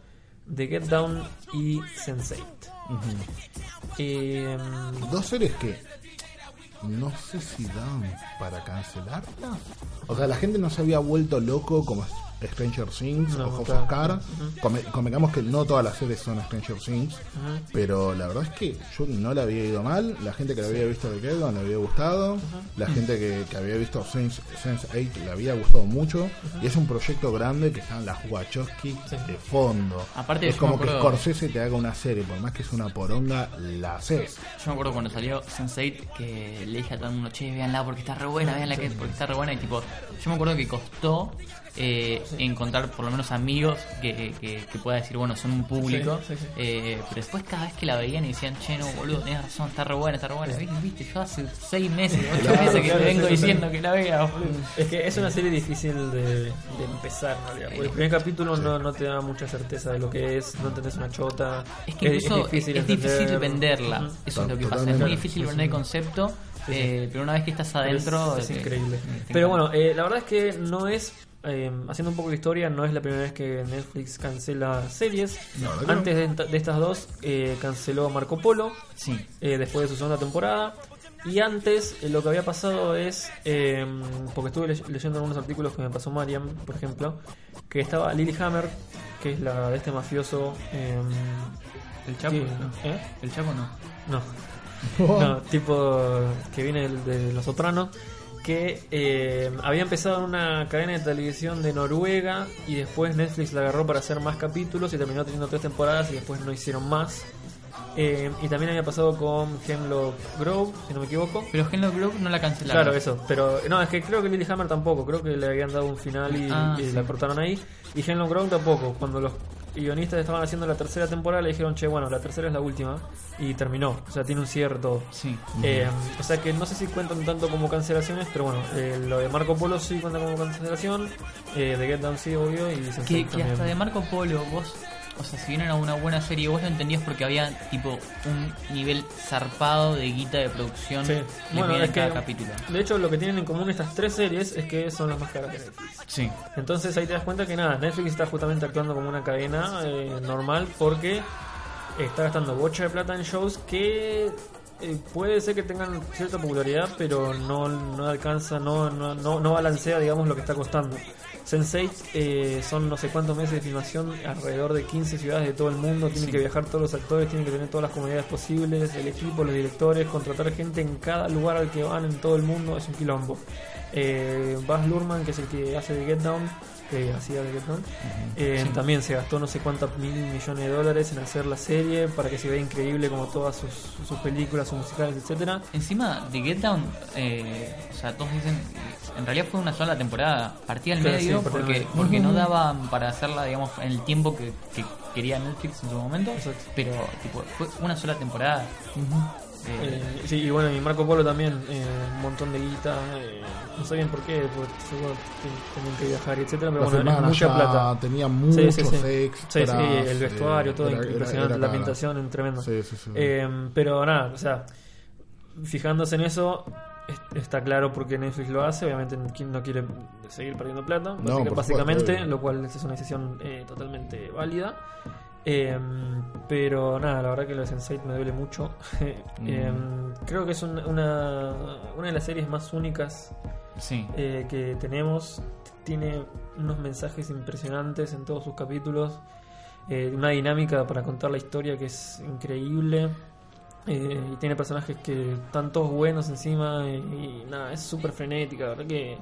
The Get Down y Sense8. Eh, Dos series que no sé si dan para cancelarlas. O sea, la gente no se había vuelto loco como Stranger Things No, o House claro. of Cards. Come- Convengamos que no todas las series son Stranger Things. Pero la verdad es que yo no le había ido mal. La gente que le había visto de Down le había gustado. La gente que, que había visto Sense, 8 le había gustado mucho. Y es un proyecto grande que están las Wachowski de fondo. Aparte, es como que Scorsese te haga una serie. Por más que es una poronga, la haces. Yo me acuerdo cuando salió Sense8 que le dije a todo el mundo, che, véanla porque está re buena, véanla que porque está re buena. Y tipo, yo me acuerdo que costó eh, encontrar por lo menos amigos que, que, que pueda decir, bueno, son un público. Sí, sí, sí. Eh, pero después cada vez que la veían y decían, che, no, boludo, tenés razón, está re buena, está re buena. ¿Viste? ¿Viste? Yo hace seis meses, ocho Claro, meses que claro, te vengo diciendo que la vea, boludo. es que es una serie difícil de, de empezar en realidad. Porque el primer capítulo no, no te da mucha certeza de lo que es, no entendés una chota. Es que incluso es difícil, entender. venderla. Ujú. Eso es lo que pasa. Es muy difícil vender el concepto, Sí, sí. eh, pero una vez que estás adentro. es, es increíble. Pero bueno, eh, la verdad es que no es, eh, haciendo un poco de historia, no es la primera vez que Netflix cancela series. Antes de, de estas dos, eh, canceló Marco Polo, Sí. eh, después de su segunda temporada. Y antes eh, lo que había pasado es, eh, porque estuve ley- leyendo algunos artículos que me pasó Mariam, por ejemplo, que estaba Lily Hammer, que es la de este mafioso. eh, ¿El Chapo? que- no. ¿eh? ¿El Chapo no? No. No, tipo que viene del- de Los Sopranos, que eh, había empezado en una cadena de televisión de Noruega y después Netflix la agarró para hacer más capítulos y terminó teniendo tres temporadas y después no hicieron más. Eh, y también había pasado con Hemlock Grove, si no me equivoco. Pero Hemlock Grove no la cancelaron. Claro, eso. Pero no, es que creo que Lily Hammer tampoco. Creo que le habían dado un final y, Ah, y sí. la cortaron ahí. Y Hemlock Grove tampoco. Cuando los guionistas estaban haciendo la tercera temporada, le dijeron, che, bueno, la tercera es la última. Y terminó. O sea, tiene un cierre todo. Sí. Eh, o sea que no sé si cuentan tanto como cancelaciones, pero bueno, eh, lo de Marco Polo sí cuenta como cancelación. Eh, de Get Down sí, obvio. Y Sense8 Que, que hasta de Marco Polo, vos, o sea, si bien era una buena serie, vos lo entendías porque había tipo un nivel zarpado de guita de producción Sí. Bueno, es en cada que, capítulo. de hecho, lo que tienen en común estas tres series es que son las más caras de Netflix. Sí. Entonces ahí te das cuenta que nada, Netflix está justamente actuando como una cadena eh, normal porque está gastando bocha de plata en shows que eh, puede ser que tengan cierta popularidad, pero no, no alcanza, no, no, no, no balancea, digamos, lo que está costando. Sense8 eh, son no sé cuántos meses de filmación alrededor de 15 ciudades de todo el mundo. Tienen Sí. que viajar todos los actores, tienen que tener todas las comunidades posibles, el equipo, los directores, contratar gente en cada lugar al que van en todo el mundo. Es un quilombo. Eh, Baz Luhrmann, que es el que hace de Get Down, que hacía Get Down, eh, Sí. también se gastó no sé cuántos mil millones de dólares en hacer la serie para que se vea increíble como todas sus, sus películas, sus musicales, etcétera. Encima de Get Down, eh, o sea, todos dicen, en realidad fue una sola temporada, partía al Claro, medio sí, porque, porque no daban para hacerla, digamos, en el tiempo que, que quería Netflix en su momento, Exacto. pero tipo, fue una sola temporada. Eh, sí, y bueno, y Marco Polo también, eh, un montón de guita, eh, no sé bien por qué, porque seguro que tenían que viajar, y etcétera, pero La bueno, filmaban mucha plata. tenía Sí, muchos sí, sí. Sí, el vestuario, eh, todo era- era- impresionante, era la sí. Eh, pero nada, o sea, fijándose en eso, es- está claro por qué Netflix lo hace. Obviamente, quien no quiere seguir perdiendo plata, No, supuesto, básicamente, lo cual es una decisión eh, totalmente válida. Eh, pero nada, la verdad que lo de Sense8 me duele mucho. Eh, creo que es un- una, una de las series más únicas sí. eh, que tenemos. Tiene unos mensajes impresionantes en todos sus capítulos. eh, una dinámica para contar la historia que es increíble. eh, y tiene personajes que están todos buenos encima. Y, y nada, es súper frenética. La verdad que,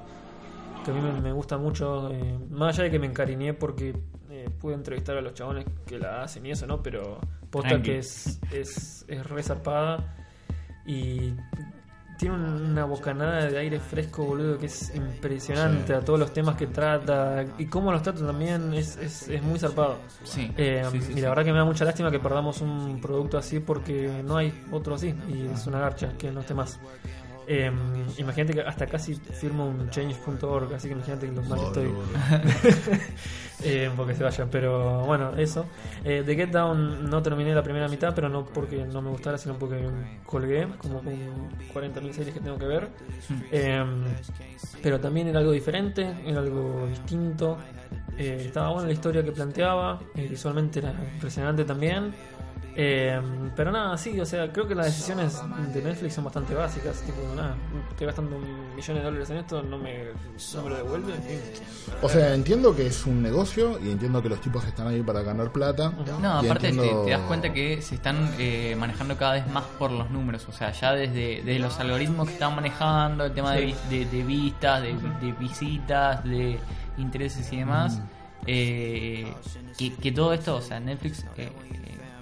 que a mí me, me gusta mucho. más allá de que me encariñé porque eh, pude entrevistar a los chabones que la hacen y eso, ¿no? Pero posta que es, es, es re zarpada. Y tiene un- una bocanada de aire fresco, boludo, que es impresionante Sí. a todos los temas que trata y cómo los trata también es, es, es muy zarpado. Sí. Eh, Sí, sí, y la verdad que me da mucha lástima que perdamos un producto así porque no hay otro así y es una garcha que no esté más. Eh, imagínate que hasta casi firmo un change.org, así que imagínate que lo mal que estoy. Eh, porque se vayan, pero bueno, eso. Eh, The Get Down no terminé la primera mitad, pero no porque no me gustara, sino porque colgué, como con 40.000 series que tengo que ver. Eh, pero también era algo diferente, era algo distinto. Eh, estaba buena la historia que planteaba, eh, visualmente era impresionante también. Eh, pero nada, sí, o sea, creo que las decisiones de Netflix son bastante básicas. Tipo, nada, estoy gastando un millón de dólares en esto, no me, no me lo devuelve. en fin. O sea, entiendo que es un negocio y entiendo que los tipos están ahí para ganar plata. No, y aparte entiendo- te, te das cuenta que se están eh, manejando cada vez más por los números, o sea, ya desde, desde los algoritmos que están manejando, el tema de, de, de vistas, de, de visitas, de intereses y demás, eh, que, que todo esto, o sea, Netflix eh,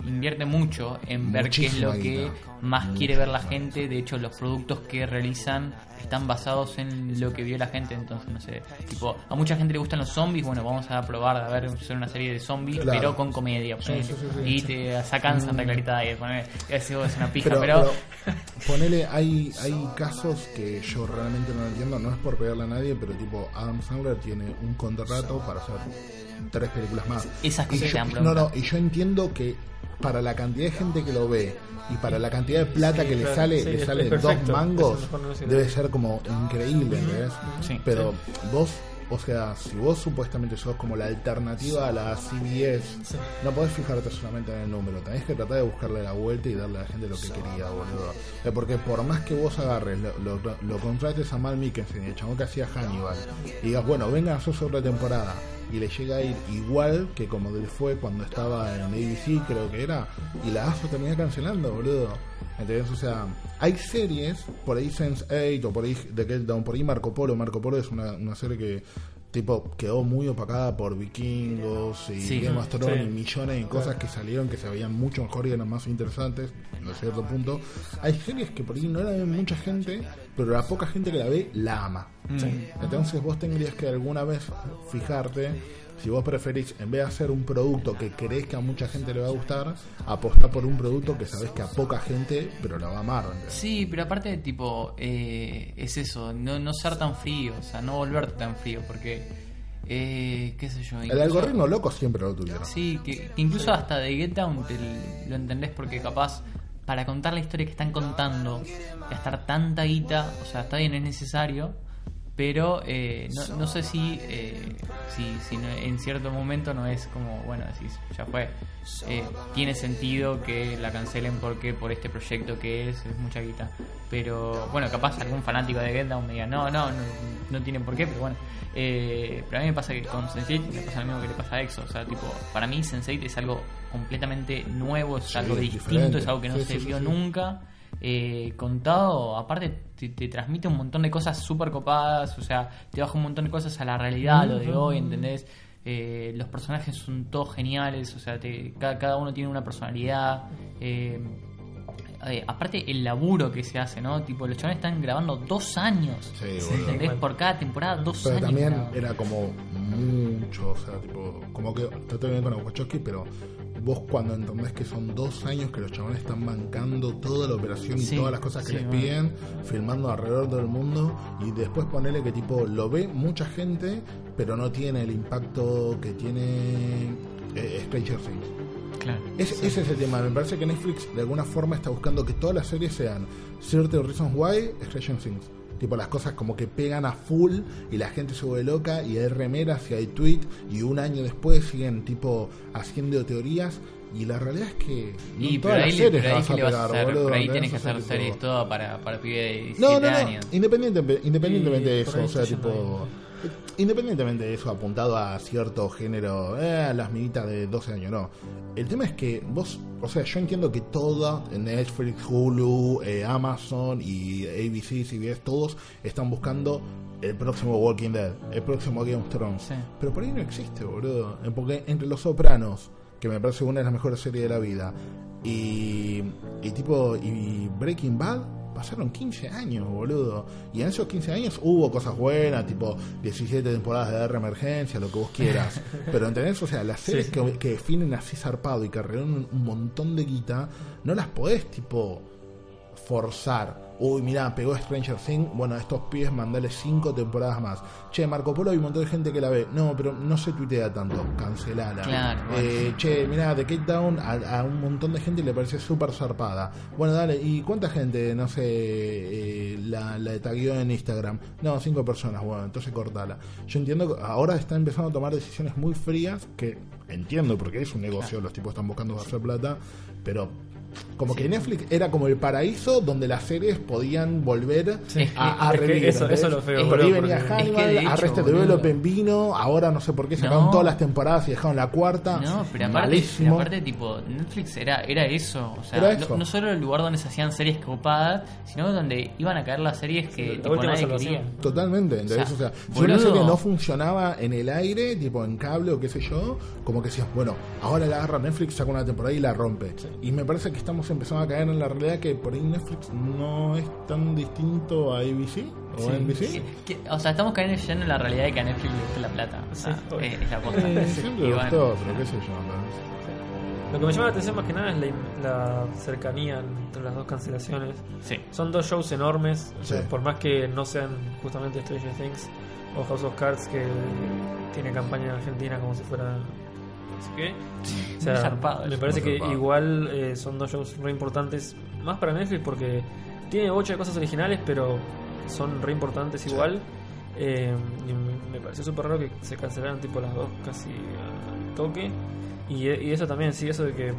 invierte mucho en ver qué es lo Muchísima que más quiere ver la gente, de hecho los productos que realizan están basados en lo que vio la gente, entonces no sé, tipo, a mucha gente le gustan los zombies, bueno, vamos a probar a ver hacer una serie de zombies, Claro. pero con comedia, ponele. sí, sí, sí. y te sacan Santa Clarita y poner, eso es una pija, Pero, pero, pero ponele, hay, hay casos que yo realmente no entiendo, no es por pegarle a nadie, pero tipo Adam Sandler tiene un contrato para hacer tres películas más. Esas cosas yo- no, no, y yo entiendo que para la cantidad de gente que lo ve y para la cantidad de plata Sí, que le sale, sí, le sale dos mangos, debe ser como increíble, ¿entendés? Sí. Pero vos, o sea, si vos supuestamente sos como la alternativa a la CBS, no podés fijarte solamente en el número, tenés que tratar de buscarle la vuelta y darle a la gente lo que quería, boludo. Sea, porque por más que vos agarres, lo, lo, lo contrates a Mal Mikkelsen, el chabón que hacía Hannibal, y digas, bueno, venga hacer otra temporada, y le llega a ir igual que como le fue cuando estaba en ABC, creo que era, y la AFA termina cancelando, boludo. ¿Entendés? O sea, hay series, por ahí Sense8 o por ahí The Get Down, por ahí Marco Polo. Marco Polo es una, una serie que tipo quedó muy opacada por vikingos y Sí. Game of Thrones Sí. y millones de cosas que salieron que se veían mucho mejor y eran más interesantes a cierto punto. Hay series que por ahí no la ven mucha gente, pero la poca gente que la ve la ama. Entonces vos tendrías que alguna vez fijarte si vos preferís, en vez de hacer un producto que crees que a mucha gente le va a gustar, apostar por un producto que sabes que a poca gente, pero la va a amar. ¿entendés? Sí, pero aparte, tipo, eh, es eso, no, no ser tan frío, o sea, no volverte tan frío, porque, eh, qué sé yo. El algoritmo loco siempre lo tuvieron. Sí, que, que incluso hasta de Get Down te lo entendés porque capaz para contar la historia que están contando, gastar tanta guita, o sea, está bien, es necesario, pero eh, no, no sé si, eh, si, si no- en cierto momento no es como, bueno, decís, ya fue, eh, tiene sentido que la cancelen porque por este proyecto que es, es mucha guita. Pero bueno, capaz algún fanático de Get Down me diga, no, no, no, no tiene por qué, pero bueno. Eh, pero a mí me pasa que con Sense8 me pasa lo mismo que le pasa a EXO. O sea, tipo, para mí Sense8 es algo completamente nuevo, es Sí, algo distinto, diferente. es algo que no Sí, se sí, vio nunca. Eh, contado, aparte te, te transmite un montón de cosas súper copadas, o sea, te baja un montón de cosas a la realidad, a lo de hoy, ¿entendés? Eh, los personajes son todos geniales, o sea, te- cada, cada uno tiene una personalidad. eh, eh, aparte, el laburo que se hace, ¿no? Tipo, los chavales están grabando dos años, Sí. ¿entendés? Por cada temporada, dos Pero años. también grababan. era como mucho, o sea, tipo, como que está todo bien con pero vos cuando entendés que son dos años que los chavales están bancando toda la operación y Sí, todas las cosas que sí, les bueno. piden, filmando alrededor del mundo, y después ponerle que tipo lo ve mucha gente, pero no tiene el impacto que tiene eh, Stranger Things. Claro. Ese, ese es el tema. Me parece que Netflix de alguna forma está buscando que todas las series sean Certain Reasons Why, Stranger Things. Tipo las cosas como que pegan a full y la gente se vuelve loca y hay remeras y hay tweet y un año después siguen tipo haciendo teorías y la realidad es que no Y pero todas ahí, las le- series pero ahí las ¿qué vas a vas a pegar, hacer? boludo, Por ahí tenés que hacer series todo para, para pibe de 17 no, no, no. años. Independiente, independientemente de por eso, o sea, tipo. Independientemente de eso, apuntado a cierto género, eh, las minitas de 12 años, no. El tema es que vos, o sea, yo entiendo que toda, Netflix, Hulu, eh, Amazon y ABC, CBS, todos están buscando el próximo Walking Dead, el próximo Game of Thrones. Sí. Pero por ahí no existe, boludo. Eh, Porque entre Los Sopranos, que me parece una de las mejores series de la vida, y, y tipo, y Breaking Bad, pasaron 15 años, boludo. Y en esos 15 años hubo cosas buenas, tipo 17 temporadas de R emergencia, lo que vos quieras. Pero entendés, o sea, las series que, que definen así zarpado y que arreglan un montón de guita, no las podés, tipo, forzar. Uy, mirá, pegó Stranger Things. Bueno, a estos pibes mandale cinco temporadas más. Che, Marco Polo hay un montón de gente que la ve. No, pero no se tuitea tanto. Cancelala. Claro, bueno. Eh, che, mirá, The Kate Down a, a un montón de gente le parece súper zarpada. Bueno, dale, ¿y cuánta gente, no sé, eh, la, la tagueó en Instagram? No, cinco personas. Bueno, entonces cortala. Yo entiendo que ahora están empezando a tomar decisiones muy frías que entiendo porque es un negocio, los tipos están buscando hacer plata, pero como que Netflix era como el paraíso donde las series podían volver Sí. a, a Es revivir. eso- eso es lo feo, Por ahí venía porque- Es que Hannibal, Arrested. Development vino, ahora no sé por qué sacaron No. todas las temporadas y dejaron la cuarta. No, pero aparte, Malísimo. pero aparte, tipo, Netflix era, era eso. O sea, Era no- eso. No, solo el lugar donde se hacían series copadas, sino donde iban a caer las series que la tipo, nadie quería. Totalmente. O O sea, sea, si una serie no funcionaba en el aire, tipo en cable o qué sé yo, como que decías, bueno, ahora la agarra Netflix, saca una temporada y la rompe. Y me parece que estamos empezando a caer en la realidad que por ahí Netflix no es tan distinto a ABC o Sí. NBC. Que- o sea, estamos cayendo ya en la realidad de que a Netflix le gusta la plata. O sea, es, es la posta. Eh, siempre bueno, gustó, pero qué sé yo. Lo que me llama la atención más que nada es la, la cercanía entre las dos cancelaciones. sí. Son dos shows enormes, o sea, Sí. por más que no sean justamente Stranger Things o House of Cards, que tiene campaña en Argentina como si fuera. Sé qué. O sea, zarpado me parece que zarpado. igual eh, son dos shows re importantes, más para Netflix porque tiene ocho de cosas originales, pero son re importantes igual. Eh, y me- me pareció súper raro que se cancelaran tipo las dos casi al toque. Y, y eso también, sí, eso de que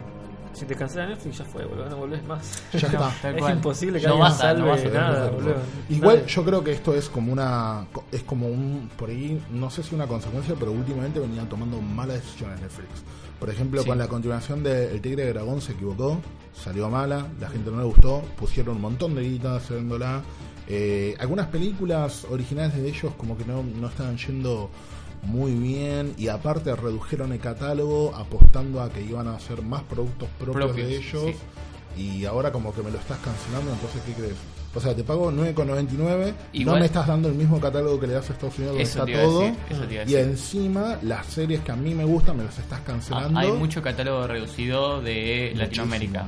si te cancelan Netflix ya fue, boludo, no volvés más. Ya está. Tal es cual. imposible que No alguien vas a- salve no vas a nada, boludo. Igual yo creo que esto es como una es como un por ahí no sé si una consecuencia pero últimamente venían tomando malas decisiones Netflix por ejemplo Sí. con la continuación de El Tigre de Dragón se equivocó salió mala la gente no le gustó pusieron un montón de guita haciéndola Eh, algunas películas originales de ellos como que no, no estaban yendo muy bien y aparte redujeron el catálogo apostando a que iban a hacer más productos propios, Propios, de ellos sí. y ahora como que me lo estás cancelando, entonces ¿qué crees? O sea, te pago 9,99, no me estás dando el mismo catálogo que le das a Estados Unidos donde está todo, decir, y encima las series que a mí me gustan me las estás Ah, cancelando. Hay mucho catálogo reducido de Muchísimo. Latinoamérica.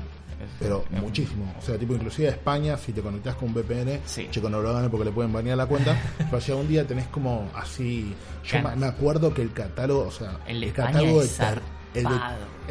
Pero Es- muchísimo. O sea, tipo, inclusive a España, si te conectas con un VPN, Sí. chico, no lo hagan porque le pueden banear la cuenta. pero si algún día tenés como así. Yo me acuerdo que el catálogo, o sea, El catálogo de, el, de,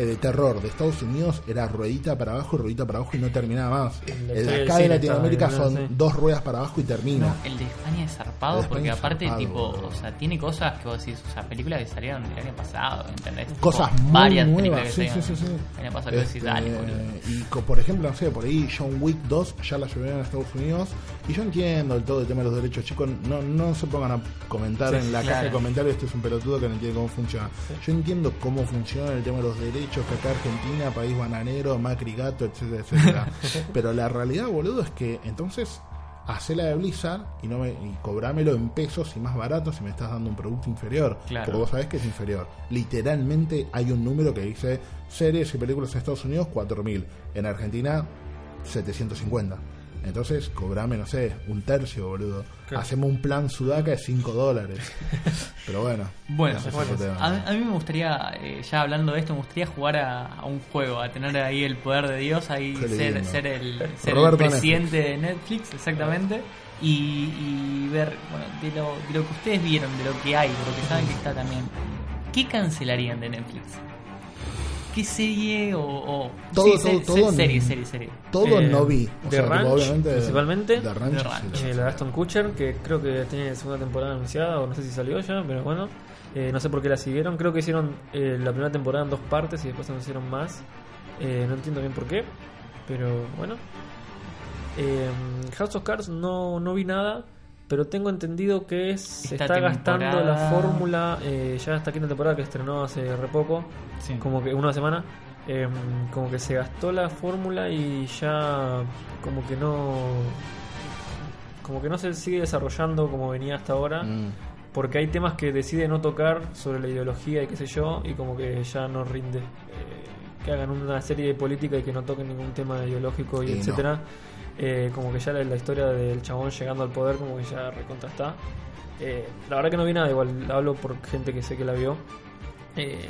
de terror de Estados Unidos era ruedita para abajo y ruedita para abajo y no terminaba más. La El de acá de Latinoamérica son dos ruedas para abajo y termina. No, el de España es zarpado porque es aparte zarpado, tipo, o sea, tiene cosas que vos decís, o sea, películas que salieron el año pasado, ¿entendés? Tipo, Cosas muy varias nuevas, sí, sí, salieron sí, sí. el año pasado vos decís, Este, dale, boludo. y por ejemplo, no sé, por ahí John Wick 2 ya la llevaron a Estados Unidos y yo entiendo el todo el tema de los derechos, chicos, no, no se pongan a comentar Sí, en la caja claro. de comentarios, este es un pelotudo que no entiende cómo funciona. Yo entiendo cómo funciona el tema de los derechos, que acá Argentina, país bananero, Macri gato, etcétera, etcétera. Pero la realidad, boludo, es que entonces hacela de Blizzard y no me, y cobrámelo en pesos y más barato si me estás dando un producto inferior. Claro. Porque vos sabés que es inferior. Literalmente hay un número que dice series y películas en Estados Unidos 4.000. En Argentina 750. Entonces, cobrame, no sé, un tercio, boludo. Hacemos un plan sudaca de 5 dólares. Pero bueno. Bueno, es bueno, otro tema. a, a mí me gustaría, eh, ya hablando de esto, me gustaría jugar a, a un juego, a tener ahí el poder de Dios, ahí ser, el, ser el presidente de Netflix, exactamente, y, y ver, bueno, de lo, de lo que ustedes vieron, de lo que hay, de lo que saben que está también, ¿qué cancelarían de Netflix? ¿Qué serie o...? o Todo, sí, todo, se- todo se- serie, serie, serie. Todo Eh, no vi. O The sea, Ranch, obviamente. principalmente. The Ranch, The Ranch. sí, Eh, sí. la de Aston Kutcher, que creo que tiene segunda temporada anunciada, o no sé si salió ya, pero bueno. Eh, no sé por qué la siguieron. Creo que hicieron eh, la primera temporada en dos partes y después anunciaron más. Eh, no entiendo bien por qué, pero bueno. Eh, House of Cards no, no vi nada, pero tengo entendido que se Esta está gastando la fórmula eh, ya esta quinta temporada que estrenó hace re poco, Sí. como que una semana. eh, como que se gastó la fórmula y ya como que no como que no se sigue desarrollando como venía hasta ahora Mm. porque hay temas que decide no tocar sobre la ideología y qué sé yo y como que ya no rinde Eh, que hagan una serie de política y que no toquen ningún tema ideológico y Y no. Eh, como que ya la, la historia del chabón llegando al poder como que ya recontra está Eh, la verdad que no vi nada igual hablo por gente que sé que la vio. Eh,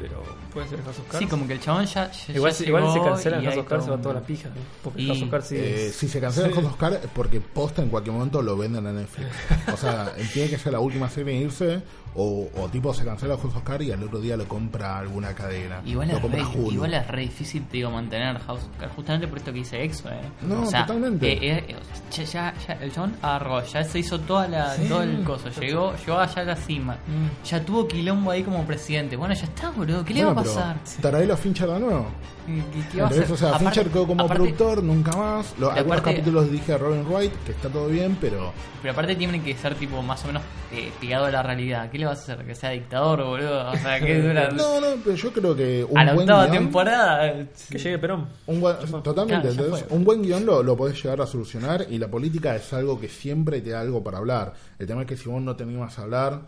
pero puede ser House of Cards Sí, como que el chabón ya, ya- igual, ya igual llegó se cancela y House hay of Cards se va toda la pija ¿eh? porque Y- House of Cards sigue Eh, si se cancela Sí. House of Cards es porque posta en cualquier momento lo venden a Netflix. O sea, tiene que ser la última serie en irse o, o tipo se cancela House of Cards y al otro día lo compra alguna cadena. Igual lo es, compra re, igual es re difícil, digo, mantener House of Cards, justamente por esto que dice Exo, eh. No, o sea, totalmente. eh, eh, ya, ya, ya- el chabón agarró, ya se hizo toda la, todo el coso, llegó, llegó allá a la cima, Mm. ya tuvo quilombo ahí como presidente. Bueno, ya está, boludo, ¿qué le va a pero pasar? ¿Traerlo a Fincher de nuevo? ¿Qué, qué- va a hacer? O sea, Aparte- Fincher quedó como aparte- productor, nunca más. Lo- algunos aparte- capítulos dirige a Robin Wright, que está todo bien, pero Pero aparte tiene que ser tipo más o menos eh, pegado a la realidad. ¿Qué le vas a hacer? ¿Que sea dictador, boludo? O sea, que dura... No, no, pero yo creo que un a la buen octava guión- temporada... eh, que llegue Perón Un buen- totalmente, Claro, fue. un buen guion lo, lo podés llegar a solucionar y la política es algo que siempre te da algo para hablar. El tema es que si vos no te animas a hablar,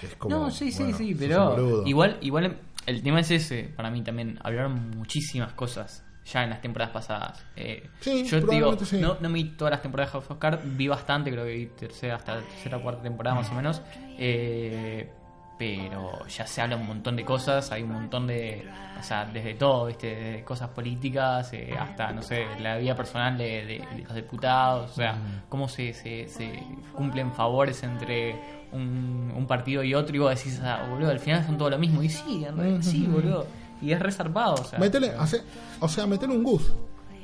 es como. No, sí, sí, bueno, sí, pero igual, igual el tema es ese, para mí también, hablaron muchísimas cosas ya en las temporadas pasadas. Eh, Sí, yo digo, sí. no, no vi todas las temporadas de House of Cards, vi bastante, creo que vi tercera hasta tercera o cuarta temporada más o menos. Eh, pero ya se habla un montón de cosas, hay un montón de, o sea, desde todo, ¿viste? Desde cosas políticas eh, hasta, no sé, la vida personal de, de- de los diputados, o sea, cómo se, se, se cumplen favores entre un, un partido y otro, y vos decís, ah, boludo, al final son todo lo mismo, y sí, en realidad, sí, boludo, y es resarpado, o sea. Metele, hace- o sea, metele un Gus.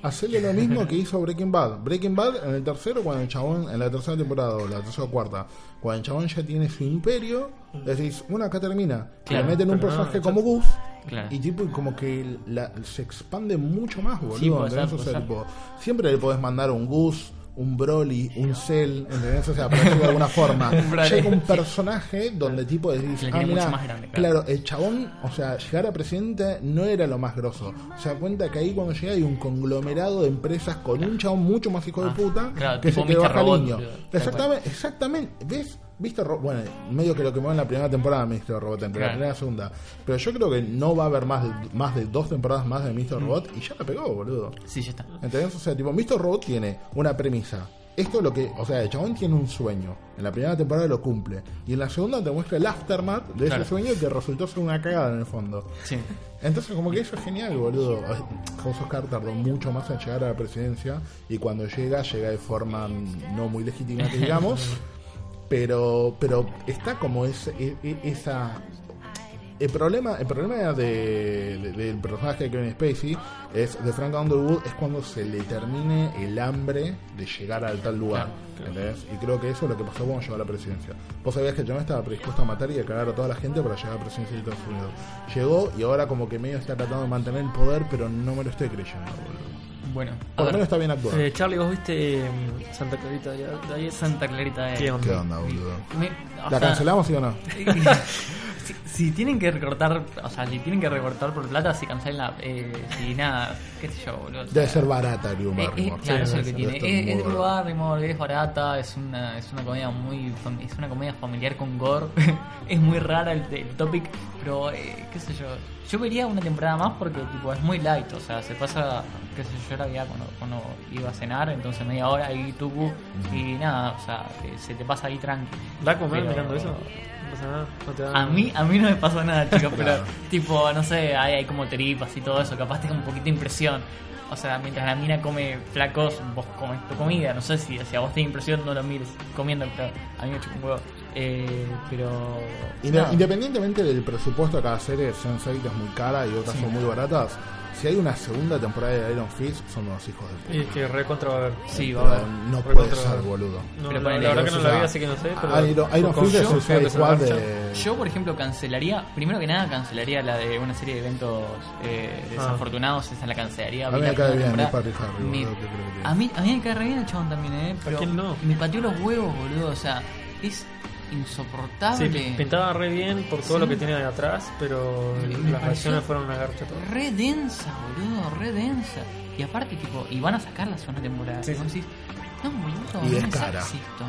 Hacerle lo mismo que hizo Breaking Bad. Breaking Bad en el tercero, cuando el chabón, en la tercera temporada o la tercera o cuarta, cuando el chabón ya tiene su imperio, decís, bueno, acá termina. Claro, le meten un no, personaje como Gus. Claro. Y tipo, como que la- se expande mucho más, boludo. Sí, puede ser, ¿entendés? O puede sea, ser. tipo, siempre le podés mandar un Gus, un Broly, un Cell, ¿entendés? O sea, para decirlo de alguna forma. Llega un personaje donde tipo decís, ah, más grande, claro. claro, el chabón, o sea, llegar a presidente no era lo más grosso. Se da cuenta que ahí cuando llega hay un conglomerado de empresas con un chabón mucho más hijo Ah, de puta claro, que se que Mr. baja Robot, niño. boludo. Exactamente, exactamente. ¿Ves? Mr. Robot, bueno, medio que lo quemó en la primera temporada de Mr. Robot, entre la primera segunda. Pero yo creo que no va a haber más de, más de dos temporadas más de Mm. Mr. Robot y ya la pegó, boludo. Sí, ya está. ¿Entendés? O sea, tipo, Mr. Robot tiene una premisa. Esto es lo que, o sea, el chabón tiene un sueño. En la primera temporada lo cumple. Y en la segunda te muestra el aftermath de Claro. ese sueño que resultó ser una cagada en el fondo. Sí. Entonces, como que eso es genial, boludo. House of Cards tardó mucho más en llegar a la presidencia. Y cuando llega, llega de forma mm, no muy legítima, que digamos. pero, pero está como ese, e- e- esa. El problema, el problema de, de- del personaje de Kevin Spacey es de Frank Underwood es cuando se le termine el hambre de llegar al tal lugar. ¿entendés? Y creo que eso es lo que pasó cuando llegó a la presidencia. Vos sabías que el chabón estaba predispuesto a matar y a cagar a toda la gente para llegar a la presidencia de Estados Unidos. Llegó y ahora como que medio está tratando de mantener el poder, pero no me lo estoy creyendo. boludo. Bueno, Por a lo menos está bien actuado. Eh, Charlie, ¿vos viste eh, Santa Clarita de Diet? Santa Clarita de... ¿Qué onda? ¿Qué onda, boludo? Me- o ¿La sea, cancelamos sí o no? si, si tienen que recortar, o sea, si tienen que recortar por plata, si cancelan, eh, si nada, qué sé yo, boludo. o sea, Debe ser barata Drew Eh, eh, Barrymore. claro, Sí, eso es lo que tiene. Es, es Drew barata. Barrymore, es barata, es una, es una comedia muy es una comedia familiar con gore. es muy rara el, el topic, pero eh, qué sé yo. Yo vería una temporada más porque tipo es muy light, o sea, se pasa, qué sé yo, yo la veía cuando, cuando iba a cenar, entonces media hora ahí tucu y nada, o sea, eh, se te pasa ahí tranqui. ¿Da a comer mirando eso? No pasa nada. No te da A mí, a mí no me pasó nada, chicos, pero Claro. tipo, no sé, hay, hay como tripas y todo eso, capaz te da un poquito de impresión. O sea, mientras la mina come flacos, vos comes tu comida. No sé si, si a vos te da impresión, no lo mires comiendo, pero a mí me chupa un huevo. Eh, pero. Inde-. Independientemente del presupuesto de cada serie, Sense8 es muy cara y otras son muy baratas. Si hay una segunda temporada de Iron Fist, son unos hijos de Y puta. que recontra va a haber. Sí, va a haber. no puede ser, boludo. No, Pero la, verdad que no la vi, así que no sé. Pero Iron, Iron con- Fist es Squad marchar. de... Yo, por ejemplo, cancelaría. Primero que nada, cancelaría la de una serie de eventos eh, Ah. desafortunados. Esa la cancelaría. A mí me cae bien, Patty Harry, Mi- boludo, ¿qué crees que te a, mí, a mí me cae re bien el chabón también, ¿eh? Pero quién no? me pateó los huevos, boludo. O sea, es insoportable. Sí, pintaba re bien por todo Sí. lo que tiene de atrás, pero Me las reacciones fueron una garcha todas. re densa, boludo, re densa. Y aparte, tipo, y van a sacar la segunda temporada. Sí, Y vos sí. decís, no, boludo, Y no es cara.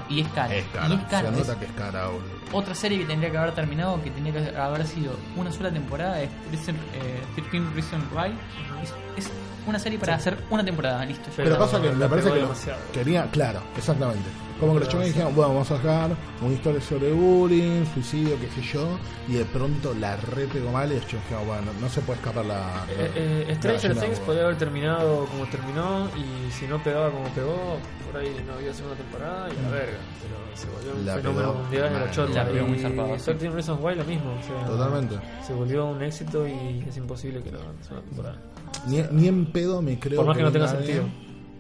Y es cara. Es Y cara, es cara. se Es nota que es cara, boludo. Otra serie que tendría que haber terminado, que tendría que haber sido una sola temporada, es Reason, eh, 13 Reason Why. Es, es una serie para hacer una temporada, listo. Pero, Pero pasa que la me parece que lo quería, claro, exactamente. Como que los chavales dijeron, bueno, vamos a sacar una historia sobre bullying, suicidio, qué sé yo, y de pronto la re pegó mal y los chavales dijeron, bueno, no se puede escapar la... Eh, eh, la Stranger Things podría haber terminado como terminó y si no pegaba como pegó, por ahí no había segunda temporada y la verga. Pero se volvió un La fenómeno pegó mundial en mal. la chota. La pegó muy zarpado. 13 Reasons Why lo mismo. o sea, Totalmente. Se volvió un éxito y es imposible que lo hagan segunda temporada. Ni, ni en pedo me creo Por más que no tenga sentido.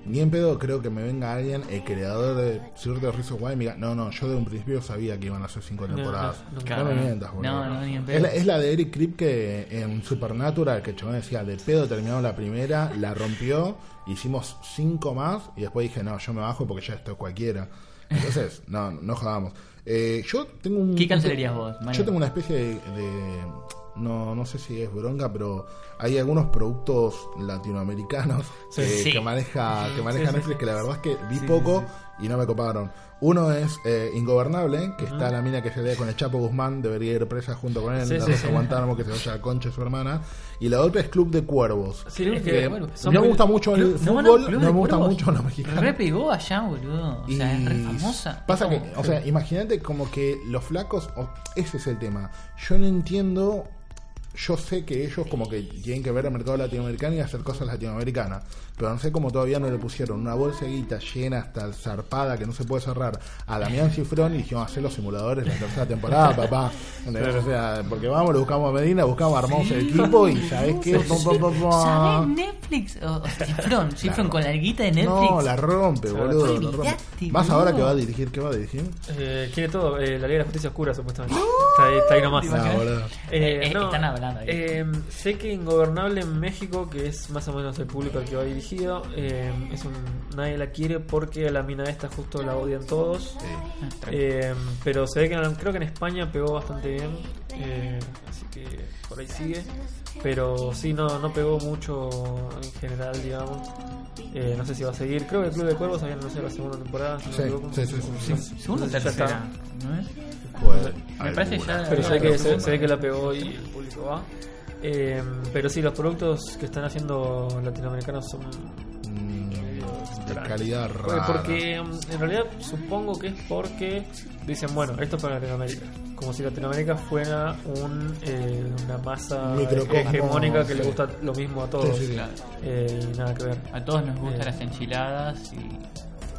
Ni en pedo creo que me venga alguien, el creador de Secret of Reasons Why, y me diga, no, no, yo de un principio sabía que iban a ser cinco temporadas. no, no, No, me mientas, boludo. No, no, ni en pedo. Es la, es la de Eric Kripke en Supernatural, que el chabón decía, de pedo terminó la primera, la rompió, hicimos cinco más, y después dije, no, yo me bajo porque ya esto es cualquiera. Entonces, no, no jodamos. Eh, yo tengo un... ¿Qué cancelarías vos, Mario? Yo tengo una especie de... de- no, no sé si es bronca, pero hay algunos productos latinoamericanos Sí. eh, Sí. que maneja, que maneja sí, Netflix, que la verdad es que vi poco y no me coparon. Uno es eh, Ingobernable, que está la mina que se lee con el Chapo Guzmán, debería ir presa junto con él, Sí, la sí. Guantánamo, que se vaya a Concha, su hermana. Y la otra es Club de Cuervos. De- que bueno, no me gusta mucho el Club- no, no, fútbol, no, me gusta Cuervos. mucho los mexicanos. Re pegó allá, boludo. O sea, es re famosa. Pasa Es que, o sea, imagínate como que los flacos, o- ese es el tema. Yo no entiendo, yo sé que ellos como que tienen que ver el mercado latinoamericano y hacer cosas latinoamericanas, pero no sé cómo todavía no le pusieron una bolsa de guita llena hasta zarpada que no se puede cerrar a Damián Cifrón y dijeron hacer los simuladores la tercera temporada, papá. O sea, porque vamos, lo buscamos a Medina, buscamos, armamos el equipo y ¿sabes qué? ¿Sabés Netflix? O, o Cifrón, Cifrón con la alguita de Netflix. No, la rompe, boludo. la rompe. Más ahora que va a dirigir, ¿qué va a dirigir? Eh, quiere todo, eh, la Liga de la Justicia Oscura supuestamente. Está ahí, está ahí nomás. Ah, boludo. Eh, Eh, no, están hablando ahí. eh, sé que Ingobernable en México, que es más o menos el público al que va eh, es un, nadie la quiere porque a la mina esta justo la odian todos. Eh, pero se ve que en- creo que en España pegó bastante bien, eh, así que por ahí sigue. Pero sí, no, no pegó mucho en general, digamos. Eh, no sé si va a seguir. Creo que el Club de Cuervos había anunciado la segunda temporada. si no Sí, equivoco. sí, sí, sí, sí. Segunda o tercera, ¿no es? Puede- Me parece ya- Pero se ve, que, se ve que la pegó y el público va. Eh, pero sí, los productos que están haciendo latinoamericanos son Mm, de calidad rara. Porque mm, en realidad supongo que es porque dicen, bueno, esto es para Latinoamérica. Como si Latinoamérica fuera un, eh, una masa hegemónica que le sí. gusta lo mismo a todos. Sí, sí, sí. Claro. Eh, y nada que ver. A todos nos gustan Eh. las enchiladas y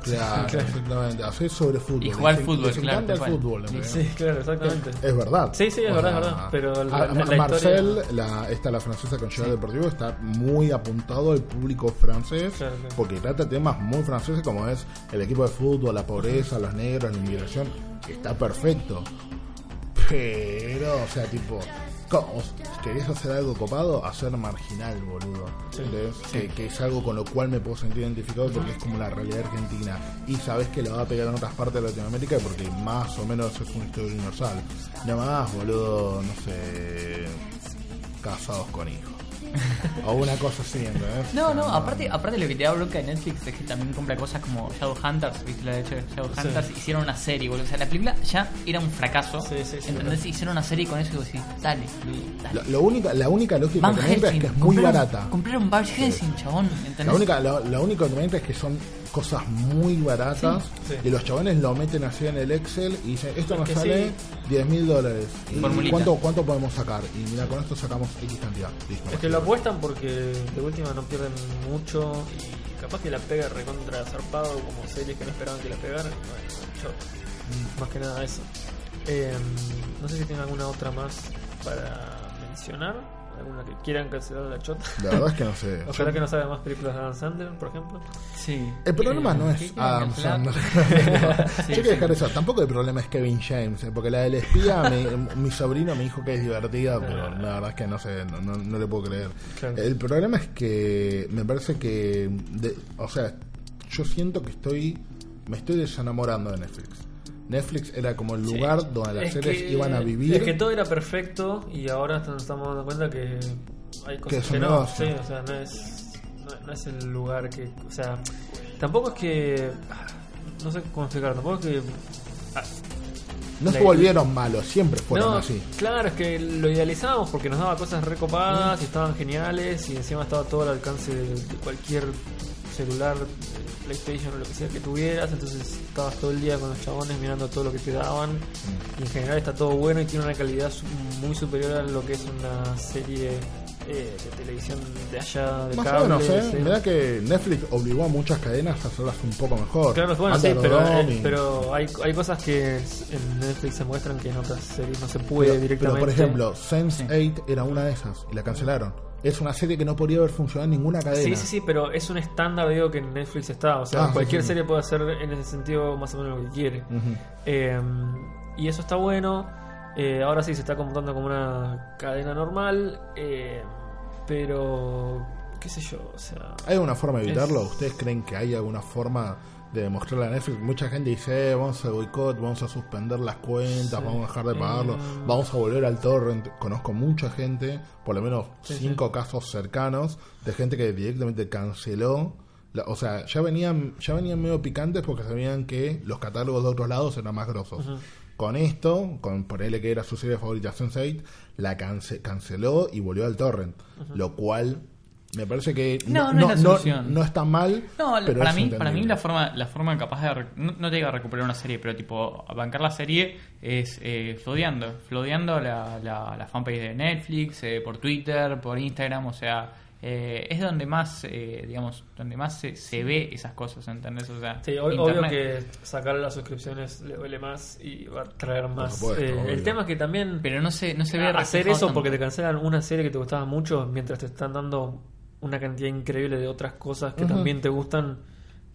Claro, Claro. exactamente. Hacer sobre fútbol. Y jugar Les- fútbol, les claro, encanta el fútbol. Sí, claro, exactamente. Es verdad. Sí, sí, es O verdad, es verdad, pero la- a- la- la Marcel, historia- la, esta la francesa con Gerard Deportivo, está muy apuntado al público francés Claro, claro. porque trata temas muy franceses como es el equipo de fútbol, la pobreza, los negros, la inmigración. Está perfecto. Pero, o sea, tipo, ¿cómo? ¿querés hacer algo copado? Hacer marginal, boludo. Sí. Que, que es algo con lo cual me puedo sentir identificado porque es como la realidad argentina. Y sabes que lo va a pegar en otras partes de Latinoamérica porque más o menos es una historia universal. Nada más, boludo, no sé, casados con hijos. o una cosa así, ¿entendés? No, no, aparte, aparte lo que te da bronca de Netflix es que también compra cosas como Shadowhunters, ¿viste la de Shadowhunters? Hicieron una serie, boludo. O sea, la película ya era un fracaso. Sí, sí, sí, ¿Entendés? Hicieron una serie con eso y vos decís, dale, dale. Lo, lo única, la única lógica Van que entra es Helsing, que es muy compraron- barata. Compraron Van Helsing, chabón, ¿entendés? La única, lo, lo único que es que son cosas muy baratas Sí. y los chabones lo meten así en el Excel y dicen, esto Es nos sale sí. 10 mil dólares. ¿Y. ¿Cuánto, ¿Cuánto podemos sacar? Y mira, con esto sacamos X cantidad. Listo. Es que lo apuestan porque de última no pierden mucho y capaz que la pega recontra zarpado como series que no esperaban que la pegaran. Bueno, yo, más que nada eso. Eh, no sé si tienen alguna otra más para mencionar. Alguna que quieran cancelar la chota. La verdad es que no sé. Ojalá que no salgan más películas de Adam Sandler, por ejemplo. Sí. El problema Eh, no ¿qué es Adam cancelar? Sandler. Sí, Yo quiero dejar eso. Tampoco el problema es Kevin James, eh, porque la del espía, mi, mi sobrino me dijo que es divertida, pero la verdad es que no sé, no, no- no le puedo creer. Claro. El problema es que me parece que, de- o sea, yo siento que estoy, me estoy desenamorando de Netflix. Netflix era como el lugar donde las Es series que- iban a vivir. Es que todo era perfecto y ahora nos estamos dando cuenta que hay Que cosas que, un no. Sí, o sea, no es, no, no es el lugar que. O sea, tampoco es que. ah, No sé cómo explicar, tampoco es que. ah, no se volvieron malos, siempre fueron no, así. Claro, es que lo idealizábamos porque nos daba cosas recopadas y estaban geniales y encima estaba todo al alcance de, de cualquier celular, PlayStation o lo que sea que tuvieras. Entonces estabas todo el día con los chabones mirando todo lo que te daban. Y en general está todo bueno y tiene una calidad muy superior a lo que es una serie eh, de televisión de allá, de Más cable. o menos, ¿eh? sí. Mirá que Netflix obligó a muchas cadenas a hacerlas un poco mejor. Claro, bueno, sí, pero, eh, pero hay, hay cosas que en Netflix se muestran que en otras series no se puede Pero- directamente. Pero, por ejemplo, Sense8 era una de esas y la cancelaron. Es una serie que no podría haber funcionado en ninguna cadena. Sí, sí, sí, pero es un estándar, digo, que en Netflix está. O sea, Ah, cualquier sí. serie puede hacer en ese sentido más o menos lo que quiere. Eh, y eso está bueno. Eh, ahora sí se está contando como una cadena normal. eh, pero, qué sé yo, o sea... ¿Hay alguna forma de evitarlo? Es- ¿Ustedes creen que hay alguna forma de demostrarle a Netflix? Mucha gente dice, eh, vamos a boicot, vamos a suspender las cuentas, Sí. vamos a dejar de pagarlo, Eh. vamos a volver al torrent. Conozco mucha gente, por lo menos Sí, cinco casos cercanos, de gente que directamente canceló. la- o sea, ya venían, ya venían medio picantes porque sabían que los catálogos de otros lados eran más grosos. Con esto, con ponerle que era su serie favorita Sense8, la cance- canceló y volvió al torrent. Lo cual me parece que No, no es la solución. no está mal. No, pero para es mí, para mí la forma, la forma capaz de no, no te digo a recuperar una serie, pero tipo a bancar la serie es eh, flodeando, flodeando la, la, la fanpage de Netflix, eh, por Twitter, por Instagram, o sea, eh, es donde más, eh, digamos, donde más se, se ve esas cosas, ¿entendés? O sea, Sí, o- obvio Internet- que sacar las suscripciones le duele más y va a traer más. supuesto, eh, el tema es que también pero no se, no se ve hacer eso tanto. porque te cancelan una serie que te gustaba mucho mientras te están dando una cantidad increíble de otras cosas que también te gustan.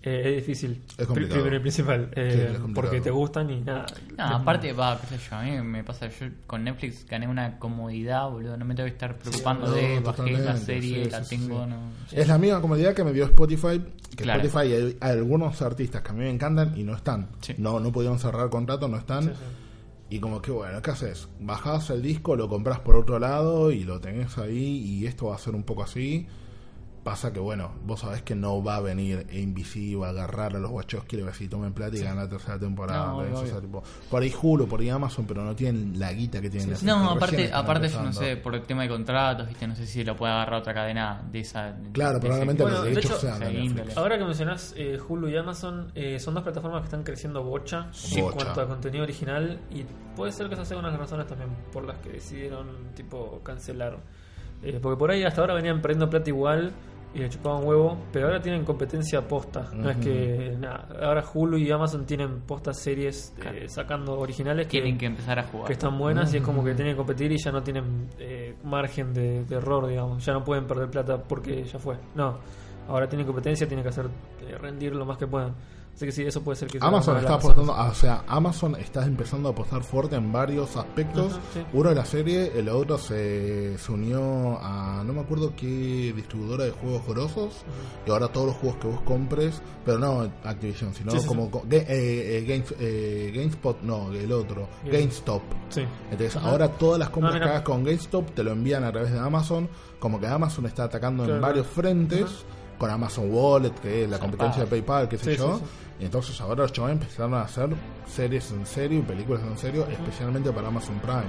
eh, es difícil. Es complicado. Pri- Primero y principal. eh, Sí, es complicado. porque te gustan y nada. No, aparte, va, qué sé yo, a mí me pasa, yo con Netflix gané una comodidad, boludo, no me tengo que estar preocupando no, de bajé la serie, sí, la tengo, sí. no... Es la misma comodidad que me dio Spotify. Que Claro. Spotify hay, hay algunos artistas que a mí me encantan y no están. Sí. No, no pudieron cerrar contrato, no están. Sí, sí. Y como que bueno, ¿qué haces? Bajás el disco, lo compras por otro lado y lo tenés ahí y esto va a ser un poco así. Pasa que, bueno, vos sabés que no va a venir Invisible a agarrar a los guachos quiere ver si tomen plata y ganar la tercera temporada. No, o sea, tipo, por ahí Hulu, por ahí Amazon, pero no tienen la guita que tienen las que No, aparte, aparte yo no sé, por el tema de contratos, ¿viste? No sé si lo puede agarrar otra cadena de esa. Claro, de ese- probablemente Bueno, los de derechos hecho, sean de. Ahora que mencionás eh, Hulu y Amazon, eh, son dos plataformas que están creciendo bocha en cuanto a contenido original y puede ser que esas sean unas razones también por las que decidieron tipo cancelar. Eh, porque por ahí hasta ahora venían perdiendo plata igual y le chupaban huevo, pero ahora tienen competencia posta. No es que nada, ahora Hulu y Amazon tienen postas series eh, sacando originales que, Tienen que empezar a jugar. que están buenas y es como que tienen que competir y ya no tienen eh, margen de, de error, digamos. Ya no pueden perder plata porque ya fue. No, ahora tienen competencia, tienen que hacer eh, rendir lo más que puedan. Así que sí, eso puede ser que sea Amazon está apostando, o sea, Amazon está empezando a apostar fuerte en varios aspectos. Sí. Uno de la serie, el otro se, se unió a no me acuerdo qué distribuidora de juegos grosos. Y ahora todos los juegos que vos compres, pero no Activision, sino Sí, sí, como eh, eh, Games- eh, GameSpot, no, el otro, Game- GameStop. Entonces, ahora todas las compras Ah, que hagas con GameStop te lo envían a través de Amazon. Como que Amazon está atacando Claro, en varios frentes. Con Amazon Wallet, que es la competencia de PayPal, qué sé yo. Y entonces ahora los chavales empezaron a hacer series en serio y películas en serio, especialmente para Amazon Prime.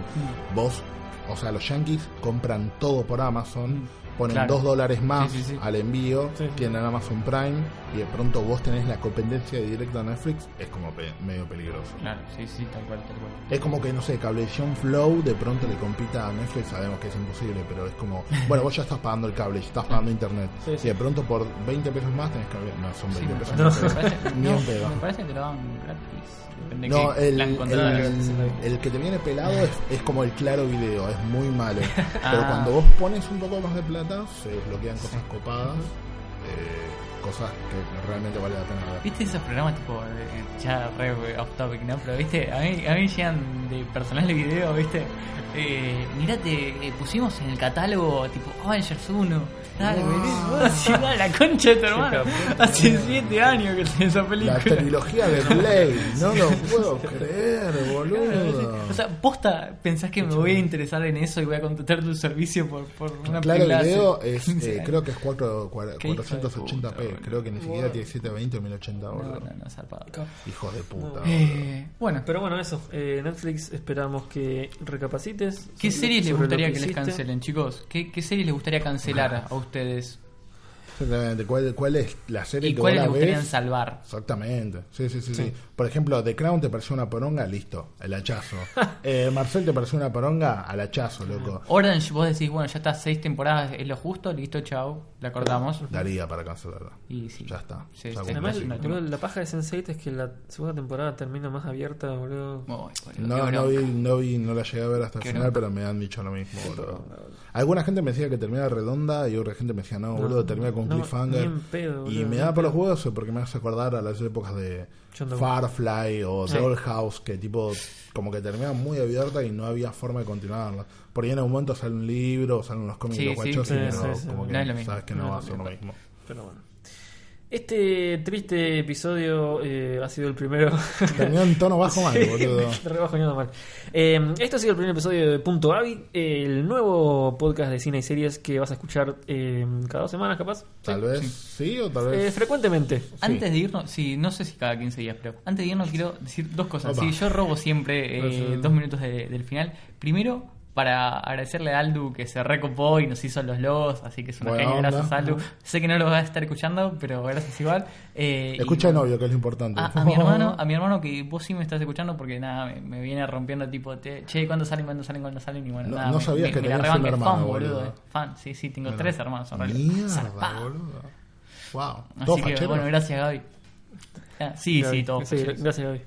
Vos, o sea, los yankees compran todo por Amazon, ponen Claro. dos dólares más Sí, sí, sí. al envío, tienen Amazon Prime y de pronto vos tenés la competencia directa a Netflix, es como pe- medio peligroso. Claro, sí, sí, tal cual, tal cual. Es como que, no sé, Cablevisión Flow de pronto le compita a Netflix, sabemos que es imposible, pero es como, bueno, vos ya estás pagando el cable, ya estás pagando internet, Sí, sí. y de pronto por 20 pesos más tenés que no, son 20 Sí, pesos más, pero me ni parece- pedo. no, me parece que lo dan gratis. Depende No, que el, el, el que te viene pelado es, es como el claro video, es muy malo. Pero Ah. cuando vos pones un poco más de plata, se desbloquean cosas copadas, eh, cosas que realmente vale la pena ver. ¿Viste esos programas tipo, ya re off topic, ¿no? Pero, ¿viste? A mí, a mí llegan de personal de video, ¿viste? Eh, mirate, eh, pusimos en el catálogo tipo Avengers 1. Dale, Wow. boludo. Sí, dale, la concha de tu hermano. Hace 7 años que tiene esa película. La trilogía de Blade, no lo puedo creer, boludo. O sea, posta, pensás que me voy a interesar en eso y voy a contratar tu servicio por, por una Claro, película hace video es, 15 eh, creo que es 4, cua- Qué hijo de 480p, creo que ni siquiera tiene 720 o 1080, No, no, no, zarpado. Hijo de puta. Eh, bueno, Pero bueno, eso. eh, Netflix, esperamos que recapacites. ¿qué sobre- series les sobre lo gustaría que, les hiciste. cancelen, chicos? ¿Qué, ¿Qué series les gustaría cancelar a ustedes? Exactamente, ¿cuál, cuál es la serie ¿Y que cuáles vos les la gustaría ves? salvar? Exactamente, sí, sí, sí, sí. Por ejemplo, The Crown te pareció una poronga, listo, el hachazo. eh, Marcel te pareció una poronga, al hachazo, loco. Orange, vos decís, bueno, ya está seis temporadas, es lo justo, listo, chao, la cortamos. Daría para cancelarla. Y sí. Ya está. Sí, Ya sí. cumplió. Además, boludo, la paja de Sense8 es que la segunda temporada termina más abierta, boludo. No, no vi, no vi, no la llegué a ver hasta el final, bronca. pero me han dicho lo mismo, boludo. Alguna gente me decía que termina redonda y otra gente me decía, no, No, boludo, termina con no, cliffhanger. pedo, y me da por los huevos porque me hace acordar a las épocas de. Firefly o Sí. Dollhouse, que tipo, como que termina muy abierta y no había forma de continuarla. Por ahí en un momento sale un libro salen los cómics Sí, de los sí, guachos sí, y no, como no que es lo mismo. sabes que no, No va a ser lo lo mismo. Pero bueno. Este triste episodio eh, ha sido el primero. Terminó en tono bajo mal, Sí, boludo. me re bajoneado mal. Eh, este ha sido el primer episodio de Punto Gaby, el nuevo podcast de cine y series que vas a escuchar eh, cada dos semanas, capaz. Tal vez sí, o tal Eh, vez... frecuentemente. Antes de irnos, sí, no sé si cada 15 días, pero antes de irnos quiero decir dos cosas. Opa. Sí, yo robo siempre eh, dos minutos de- del final. Primero, para agradecerle a Aldu que se recopó y nos hizo los logos, así que es una genia, gracias Aldu. Sé que no lo vas a estar escuchando, pero gracias igual. Eh, y- Escucha el novio, que es lo importante. A, a mi hermano, a mi hermano que vos sí me estás escuchando porque nada, me, me viene rompiendo tipo, te- che, ¿cuándo salen, cuándo salen, cuándo salen? Y bueno, No- nada, no sabías me- que me la tenías un hermano, fan, boludo. eh, Fan, sí, sí, tengo Bueno. tres hermanos en realidad. Mierda, boludo. Wow. Así ¿Todo que fachero? bueno, gracias Gaby. Ah, sí, Gaby. sí, todo. Sí, gracias, Gaby.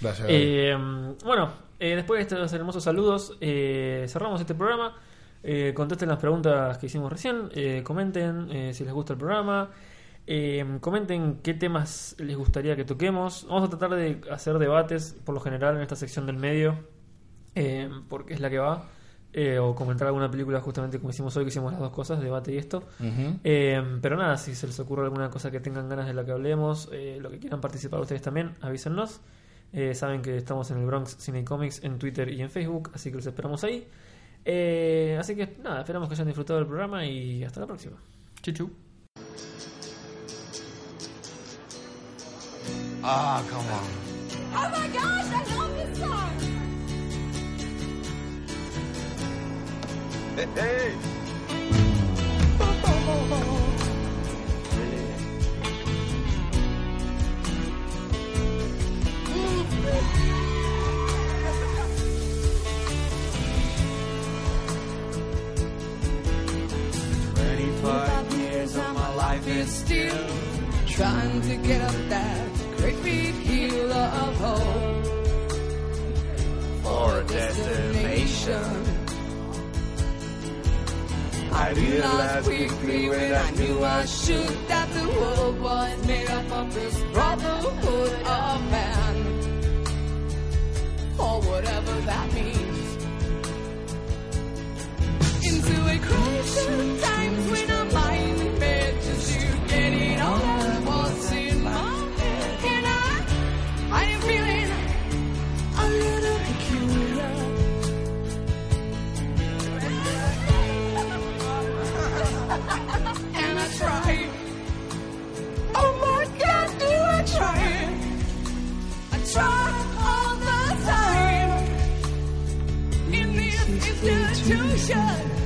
Gracias, Gaby. Eh, bueno, eh, después de estos hermosos saludos, eh, cerramos este programa. Eh, contesten las preguntas que hicimos recién. eh, comenten eh, si les gusta el programa. eh, comenten qué temas les gustaría que toquemos. Vamos a tratar de hacer debates, por lo general, en esta sección del medio, porque es la que va. eh, o comentar alguna película, justamente como hicimos hoy, que hicimos las dos cosas, debate y esto. Eh, pero nada, si se les ocurre alguna cosa que tengan ganas de la que hablemos, eh, lo que quieran participar ustedes también, avísennos. Eh, saben que estamos en el Bronx Cine Comics en Twitter y en Facebook, así que los esperamos ahí. Eh, así que nada, esperamos que hayan disfrutado del programa y hasta la próxima. Chichu. Ah, come on. Oh my hey. Twenty-five years of my life is still trying to get up that great big hill of hope For a destination. I realized quickly when I knew I should that the world was made up of this brotherhood of man. Or whatever that means. Into a crisis times when I'm lying bed just to get it all on what's in my head. And I, I am feeling a little peculiar. and I try. constitution.